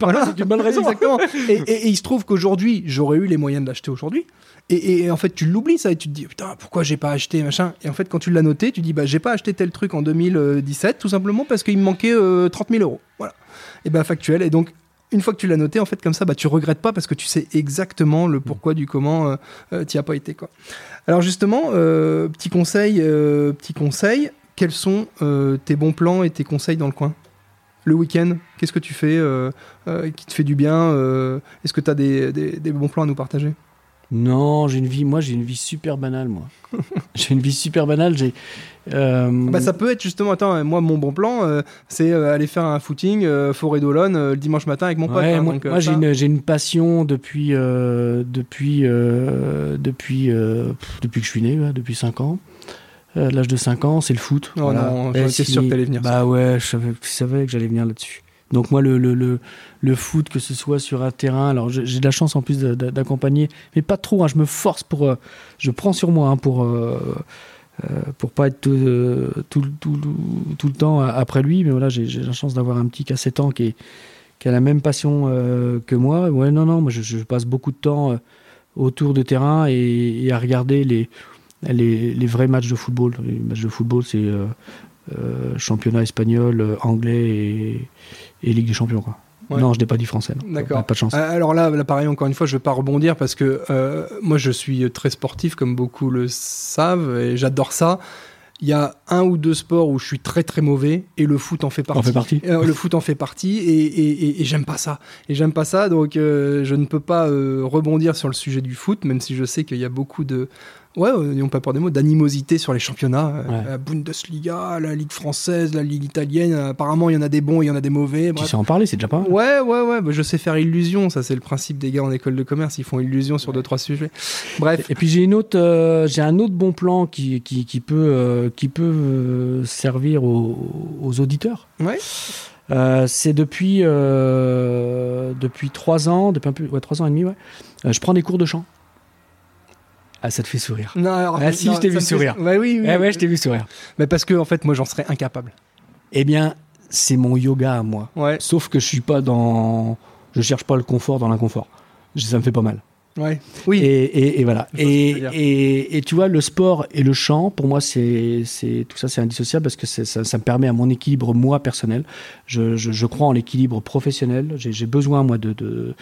Voilà, c'est une bonne raison. Exactement. Et, et- et il se trouve qu'aujourd'hui, j'aurais eu les moyens de l'acheter aujourd'hui. Et, et en fait, tu l'oublies ça et tu te dis putain, pourquoi j'ai pas acheté machin. Et en fait, quand tu l'as noté, tu dis bah j'ai pas acheté tel truc en 2017 tout simplement parce qu'il me manquait euh, 30 000 euros. Voilà. Et bah factuel. Et donc une fois que tu l'as noté, en fait, comme ça, bah, tu regrettes pas parce que tu sais exactement le pourquoi du comment euh, euh, t'y as pas été. Quoi. Alors justement, euh, petit conseil, euh, petit conseil, quels sont euh, tes bons plans et tes conseils dans le coin? Le week-end, qu'est-ce que tu fais euh, qui te fait du bien Est-ce que tu as des bons plans à nous partager? Non, j'ai une vie, moi, j'ai une vie super banale, moi. j'ai une vie super banale. J'ai. euh, bah, Ça peut être justement, attends, moi mon bon plan, euh, c'est euh, aller faire un footing forêt d'Olonne le dimanche matin avec mon pote. Ouais, hein, moi, j'ai une, passion depuis, depuis, depuis, pff, depuis que je suis né, ouais, depuis 5 ans. À l'âge de 5 ans, c'est le foot. Oh non, j'en Et étais sûr que t'allais venir, Bah ouais, je savais, je savais que j'allais venir là-dessus. Donc moi, le, le, le, foot, que ce soit sur un terrain, alors j'ai de la chance en plus d'accompagner, mais pas trop, hein, je me force pour... euh, je prends sur moi hein, pour... euh, euh, pour pas être euh, tout, tout, tout le temps après lui, mais voilà, j'ai la chance d'avoir un petit qui a 7 ans qui, est, qui a la même passion que moi. Ouais, non, non, moi je, passe beaucoup de temps autour de terrain et, à regarder les, les, les vrais matchs de football. Les matchs de football, c'est championnat espagnol, anglais et, et Ligue des Champions. Quoi. Ouais. Non, je n'ai pas dit français. D'accord. Pas, de chance. Euh, Alors là, là, pareil, encore une fois, je vais pas rebondir parce que euh, moi, je suis très sportif, comme beaucoup le savent, et j'adore ça. il y a un ou deux sports où je suis très très mauvais et le foot en fait partie. En fait partie. Euh, le foot en fait partie et, et, et, et j'aime pas ça. Et j'aime pas ça, donc euh, je ne peux pas rebondir sur le sujet du foot, même si je sais qu'il y a beaucoup de, ouais, n'ayons pas peur des mots, d'animosité sur les championnats. Euh, Ouais. La Bundesliga, la Ligue française, la Ligue italienne. Apparemment, il y en a des bons, il y en a des mauvais. Tu sais en parler, c'est déjà pas mal. Ouais, ouais, ouais, bah, je sais faire illusion, ça c'est le principe des gars en école de commerce, ils font illusion sur deux, trois sujets. Bref, Et puis j'ai une autre, euh, j'ai un autre bon plan qui, qui, qui peut, euh, qui peut euh, servir aux, aux auditeurs. ouais. Euh, c'est depuis euh, depuis trois ans, depuis un peu, ouais, trois ans et demi, ouais. Euh, je prends des cours de chant. Ah, ça te fait sourire. Non, alors, Ah, si, non, je t'ai vu fait- sourire. Ouais, oui, oui. Eh ouais, je t'ai vu sourire. Mais parce que, en fait, moi j'en serais incapable. Eh bien, c'est mon yoga à moi. Ouais, Sauf que je suis pas dans, je cherche pas le confort dans l'inconfort. Ça me fait pas mal. ouais. Oui. Et, et- et voilà. Et, tu vois, le sport et le chant, pour moi, c'est, tout ça, c'est indissociable parce que ça, ça me permet à mon équilibre moi personnel. Je, je- je crois en l'équilibre professionnel. J'ai, j'ai besoin moi de, de-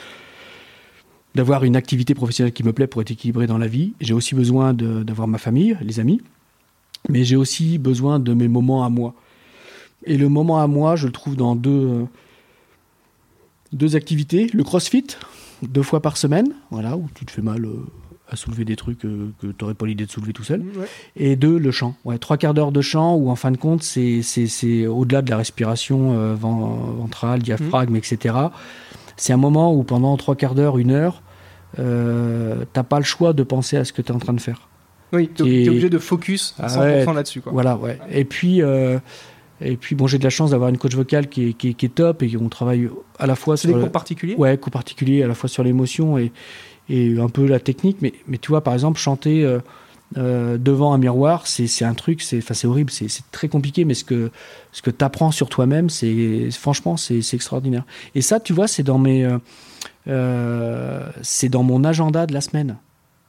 d'avoir une activité professionnelle qui me plaît pour être équilibré dans la vie. J'ai aussi besoin d'avoir ma famille, les amis, mais j'ai aussi besoin de mes moments à moi. Et le moment à moi, je le trouve dans deux, deux activités. Le CrossFit, deux fois par semaine, voilà, où tu te fais mal euh, à soulever des trucs euh, que tu n'aurais pas l'idée de soulever tout seul. Ouais. Et deux, le chant. Ouais, trois quarts d'heure de chant où, en fin de compte, c'est, c'est, c'est au-delà de la respiration euh, ven- ventrale, diaphragme, etc. C'est un moment où, pendant trois quarts d'heure, une heure, euh, t'as pas le choix de penser à ce que tu es en train de faire. Oui, Et- t'es obligé de focus à Ah 100% ouais. là-dessus. Voilà, ouais. Et puis, euh, et puis bon, j'ai de la chance d'avoir une coach vocale qui est, qui est- qui est top et on travaille à la fois C'est sur des le- cours particuliers? Ouais, coup particulier à la fois sur l'émotion et, et un peu la technique. Mais, mais tu vois, par exemple, chanter euh, euh, devant un miroir, c'est un truc, c'est horrible, c'est très compliqué, mais ce que, ce que tu apprends sur toi-même, c'est franchement, c'est extraordinaire. Et ça, tu vois, c'est dans euh, euh, c'est dans mon agenda de la semaine.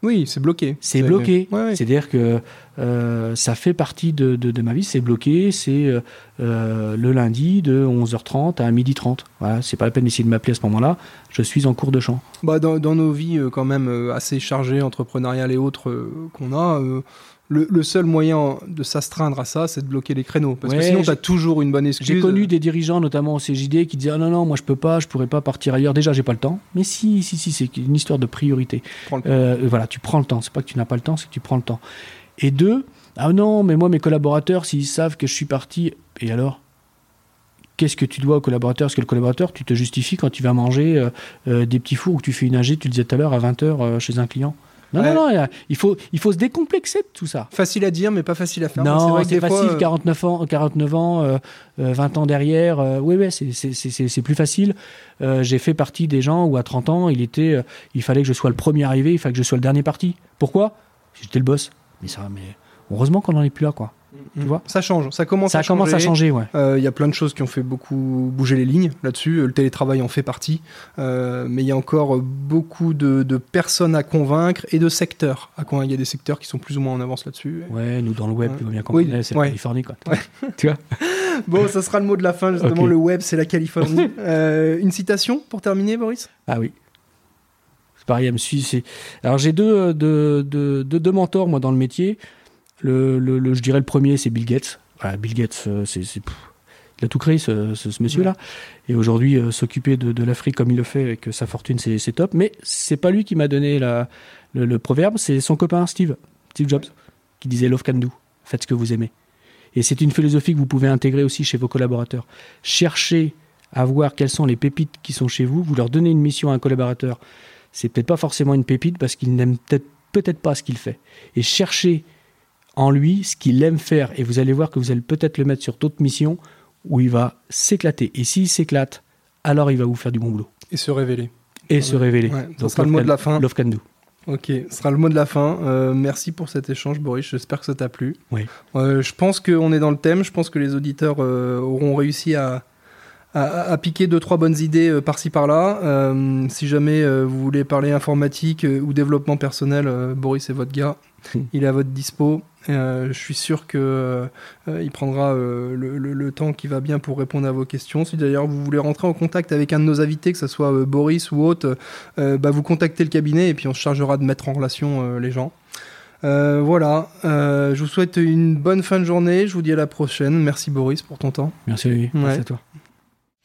Oui, c'est bloqué. C'est bloqué. Ouais, ouais. C'est-à-dire que euh, ça fait partie de, de- de ma vie, c'est bloqué, c'est euh, euh, le lundi de 11h30 à 12h30. Voilà, c'est pas la peine d'essayer de m'appeler à ce moment-là, je suis en cours de chant. Bah, dans, dans nos vies quand même assez chargées, entrepreneuriales et autres qu'on a, le, le seul moyen de s'astreindre à ça, c'est de bloquer les créneaux. Parce que sinon, j'ai- t'as toujours une bonne excuse. J'ai connu des dirigeants, notamment au CJD, qui disaient ah non non, moi je peux pas, je pourrais pas partir ailleurs. Déjà, j'ai pas le temps. Mais si si si, c'est une histoire de priorité. Euh, voilà, tu prends le temps. C'est pas que tu n'as pas le temps, c'est que tu prends le temps. Et deux, ah non, mais moi mes collaborateurs, s'ils savent que je suis parti, et alors Qu'est-ce que tu dois au collaborateur Parce que le collaborateur, tu te justifies quand tu vas manger euh, euh, des petits fours ou que tu fais une AG, tu le disais tout à l'heure, à 20h chez un client. Non, Ouais. non, non, il faut, il faut se décomplexer de tout ça. Facile à dire, mais pas facile à faire. Non, c'est fois, facile, euh, 49 ans, 49 ans euh, euh, 20 ans derrière, euh, oui, ouais, c'est- plus facile. Euh, J'ai fait partie des gens où à 30 ans, il, était, euh, il fallait que je sois le premier arrivé, il fallait que je sois le dernier parti. Pourquoi? J'étais le boss. Mais ça, mais heureusement qu'on n'en est plus là, quoi. Mm, vois ça change. Ça commence Ça à commence à changer, ouais. Euh, Il y a plein de choses qui ont fait beaucoup bouger les lignes là-dessus. Le télétravail en fait partie. Euh, mais il y a encore euh, beaucoup de, de personnes à convaincre et de secteurs à convaincre. Il y a des secteurs qui sont plus ou moins en avance là-dessus. Ouais, nous, dans le web, Ouais. tu vois bien qu'on Oui, connaît, c'est ouais. la Californie, quoi. tu vois Bon, ça sera le mot de la fin, justement. Le web, c'est la Californie. Euh, une citation pour terminer, Boris? Ah oui. C'est pareil, elle me suit. c'est- Alors j'ai deux, euh, deux, deux, deux- deux mentors, moi, dans le métier. Le, le- le- je dirais le premier, c'est Bill Gates. Voilà, Bill Gates, euh, c'est, il a tout créé, ce, ce- ce monsieur-là. Et aujourd'hui, euh, s'occuper de, de l'Afrique comme il le fait avec sa fortune, c'est, top. Mais c'est pas lui qui m'a donné la, le, le proverbe, c'est son copain Steve, Steve Jobs, qui disait Love can do. Faites ce que vous aimez. Et c'est une philosophie que vous pouvez intégrer aussi chez vos collaborateurs. Cherchez à voir quelles sont les pépites qui sont chez vous. Vous leur donnez une mission à un collaborateur. C'est peut-être pas forcément une pépite parce qu'il n'aime peut-être peut-être pas ce qu'il fait. Et cherchez en lui ce qu'il aime faire. Et vous allez voir que vous allez peut-être le mettre sur d'autres missions où il va s'éclater. Et s'il s'éclate, alors il va vous faire du bon boulot. Et se révéler. Et se révéler. Ouais, Donc, sera le mot de la fin. Love can do. Ok, ce sera le mot de la fin. Euh, merci pour cet échange, Boris. J'espère que ça t'a plu. Oui. Euh, je pense qu'on est dans le thème. Je pense que les auditeurs euh, auront réussi à, à, à piquer deux, trois bonnes idées euh, par-ci, par-là. Euh, si jamais euh, vous voulez parler informatique ou développement personnel, Boris est votre gars. Il est à votre dispo. Euh, je suis sûr que euh, euh, prendra euh, le, le- le temps qui va bien pour répondre à vos questions. Si d'ailleurs vous voulez rentrer en contact avec un de nos invités, que ce soit Boris ou autre, bah, vous contactez le cabinet et puis on se chargera de mettre en relation les gens. Voilà, je vous souhaite une bonne fin de journée. Je vous dis à la prochaine. Merci Boris pour ton temps. Merci. Ouais. Merci à toi.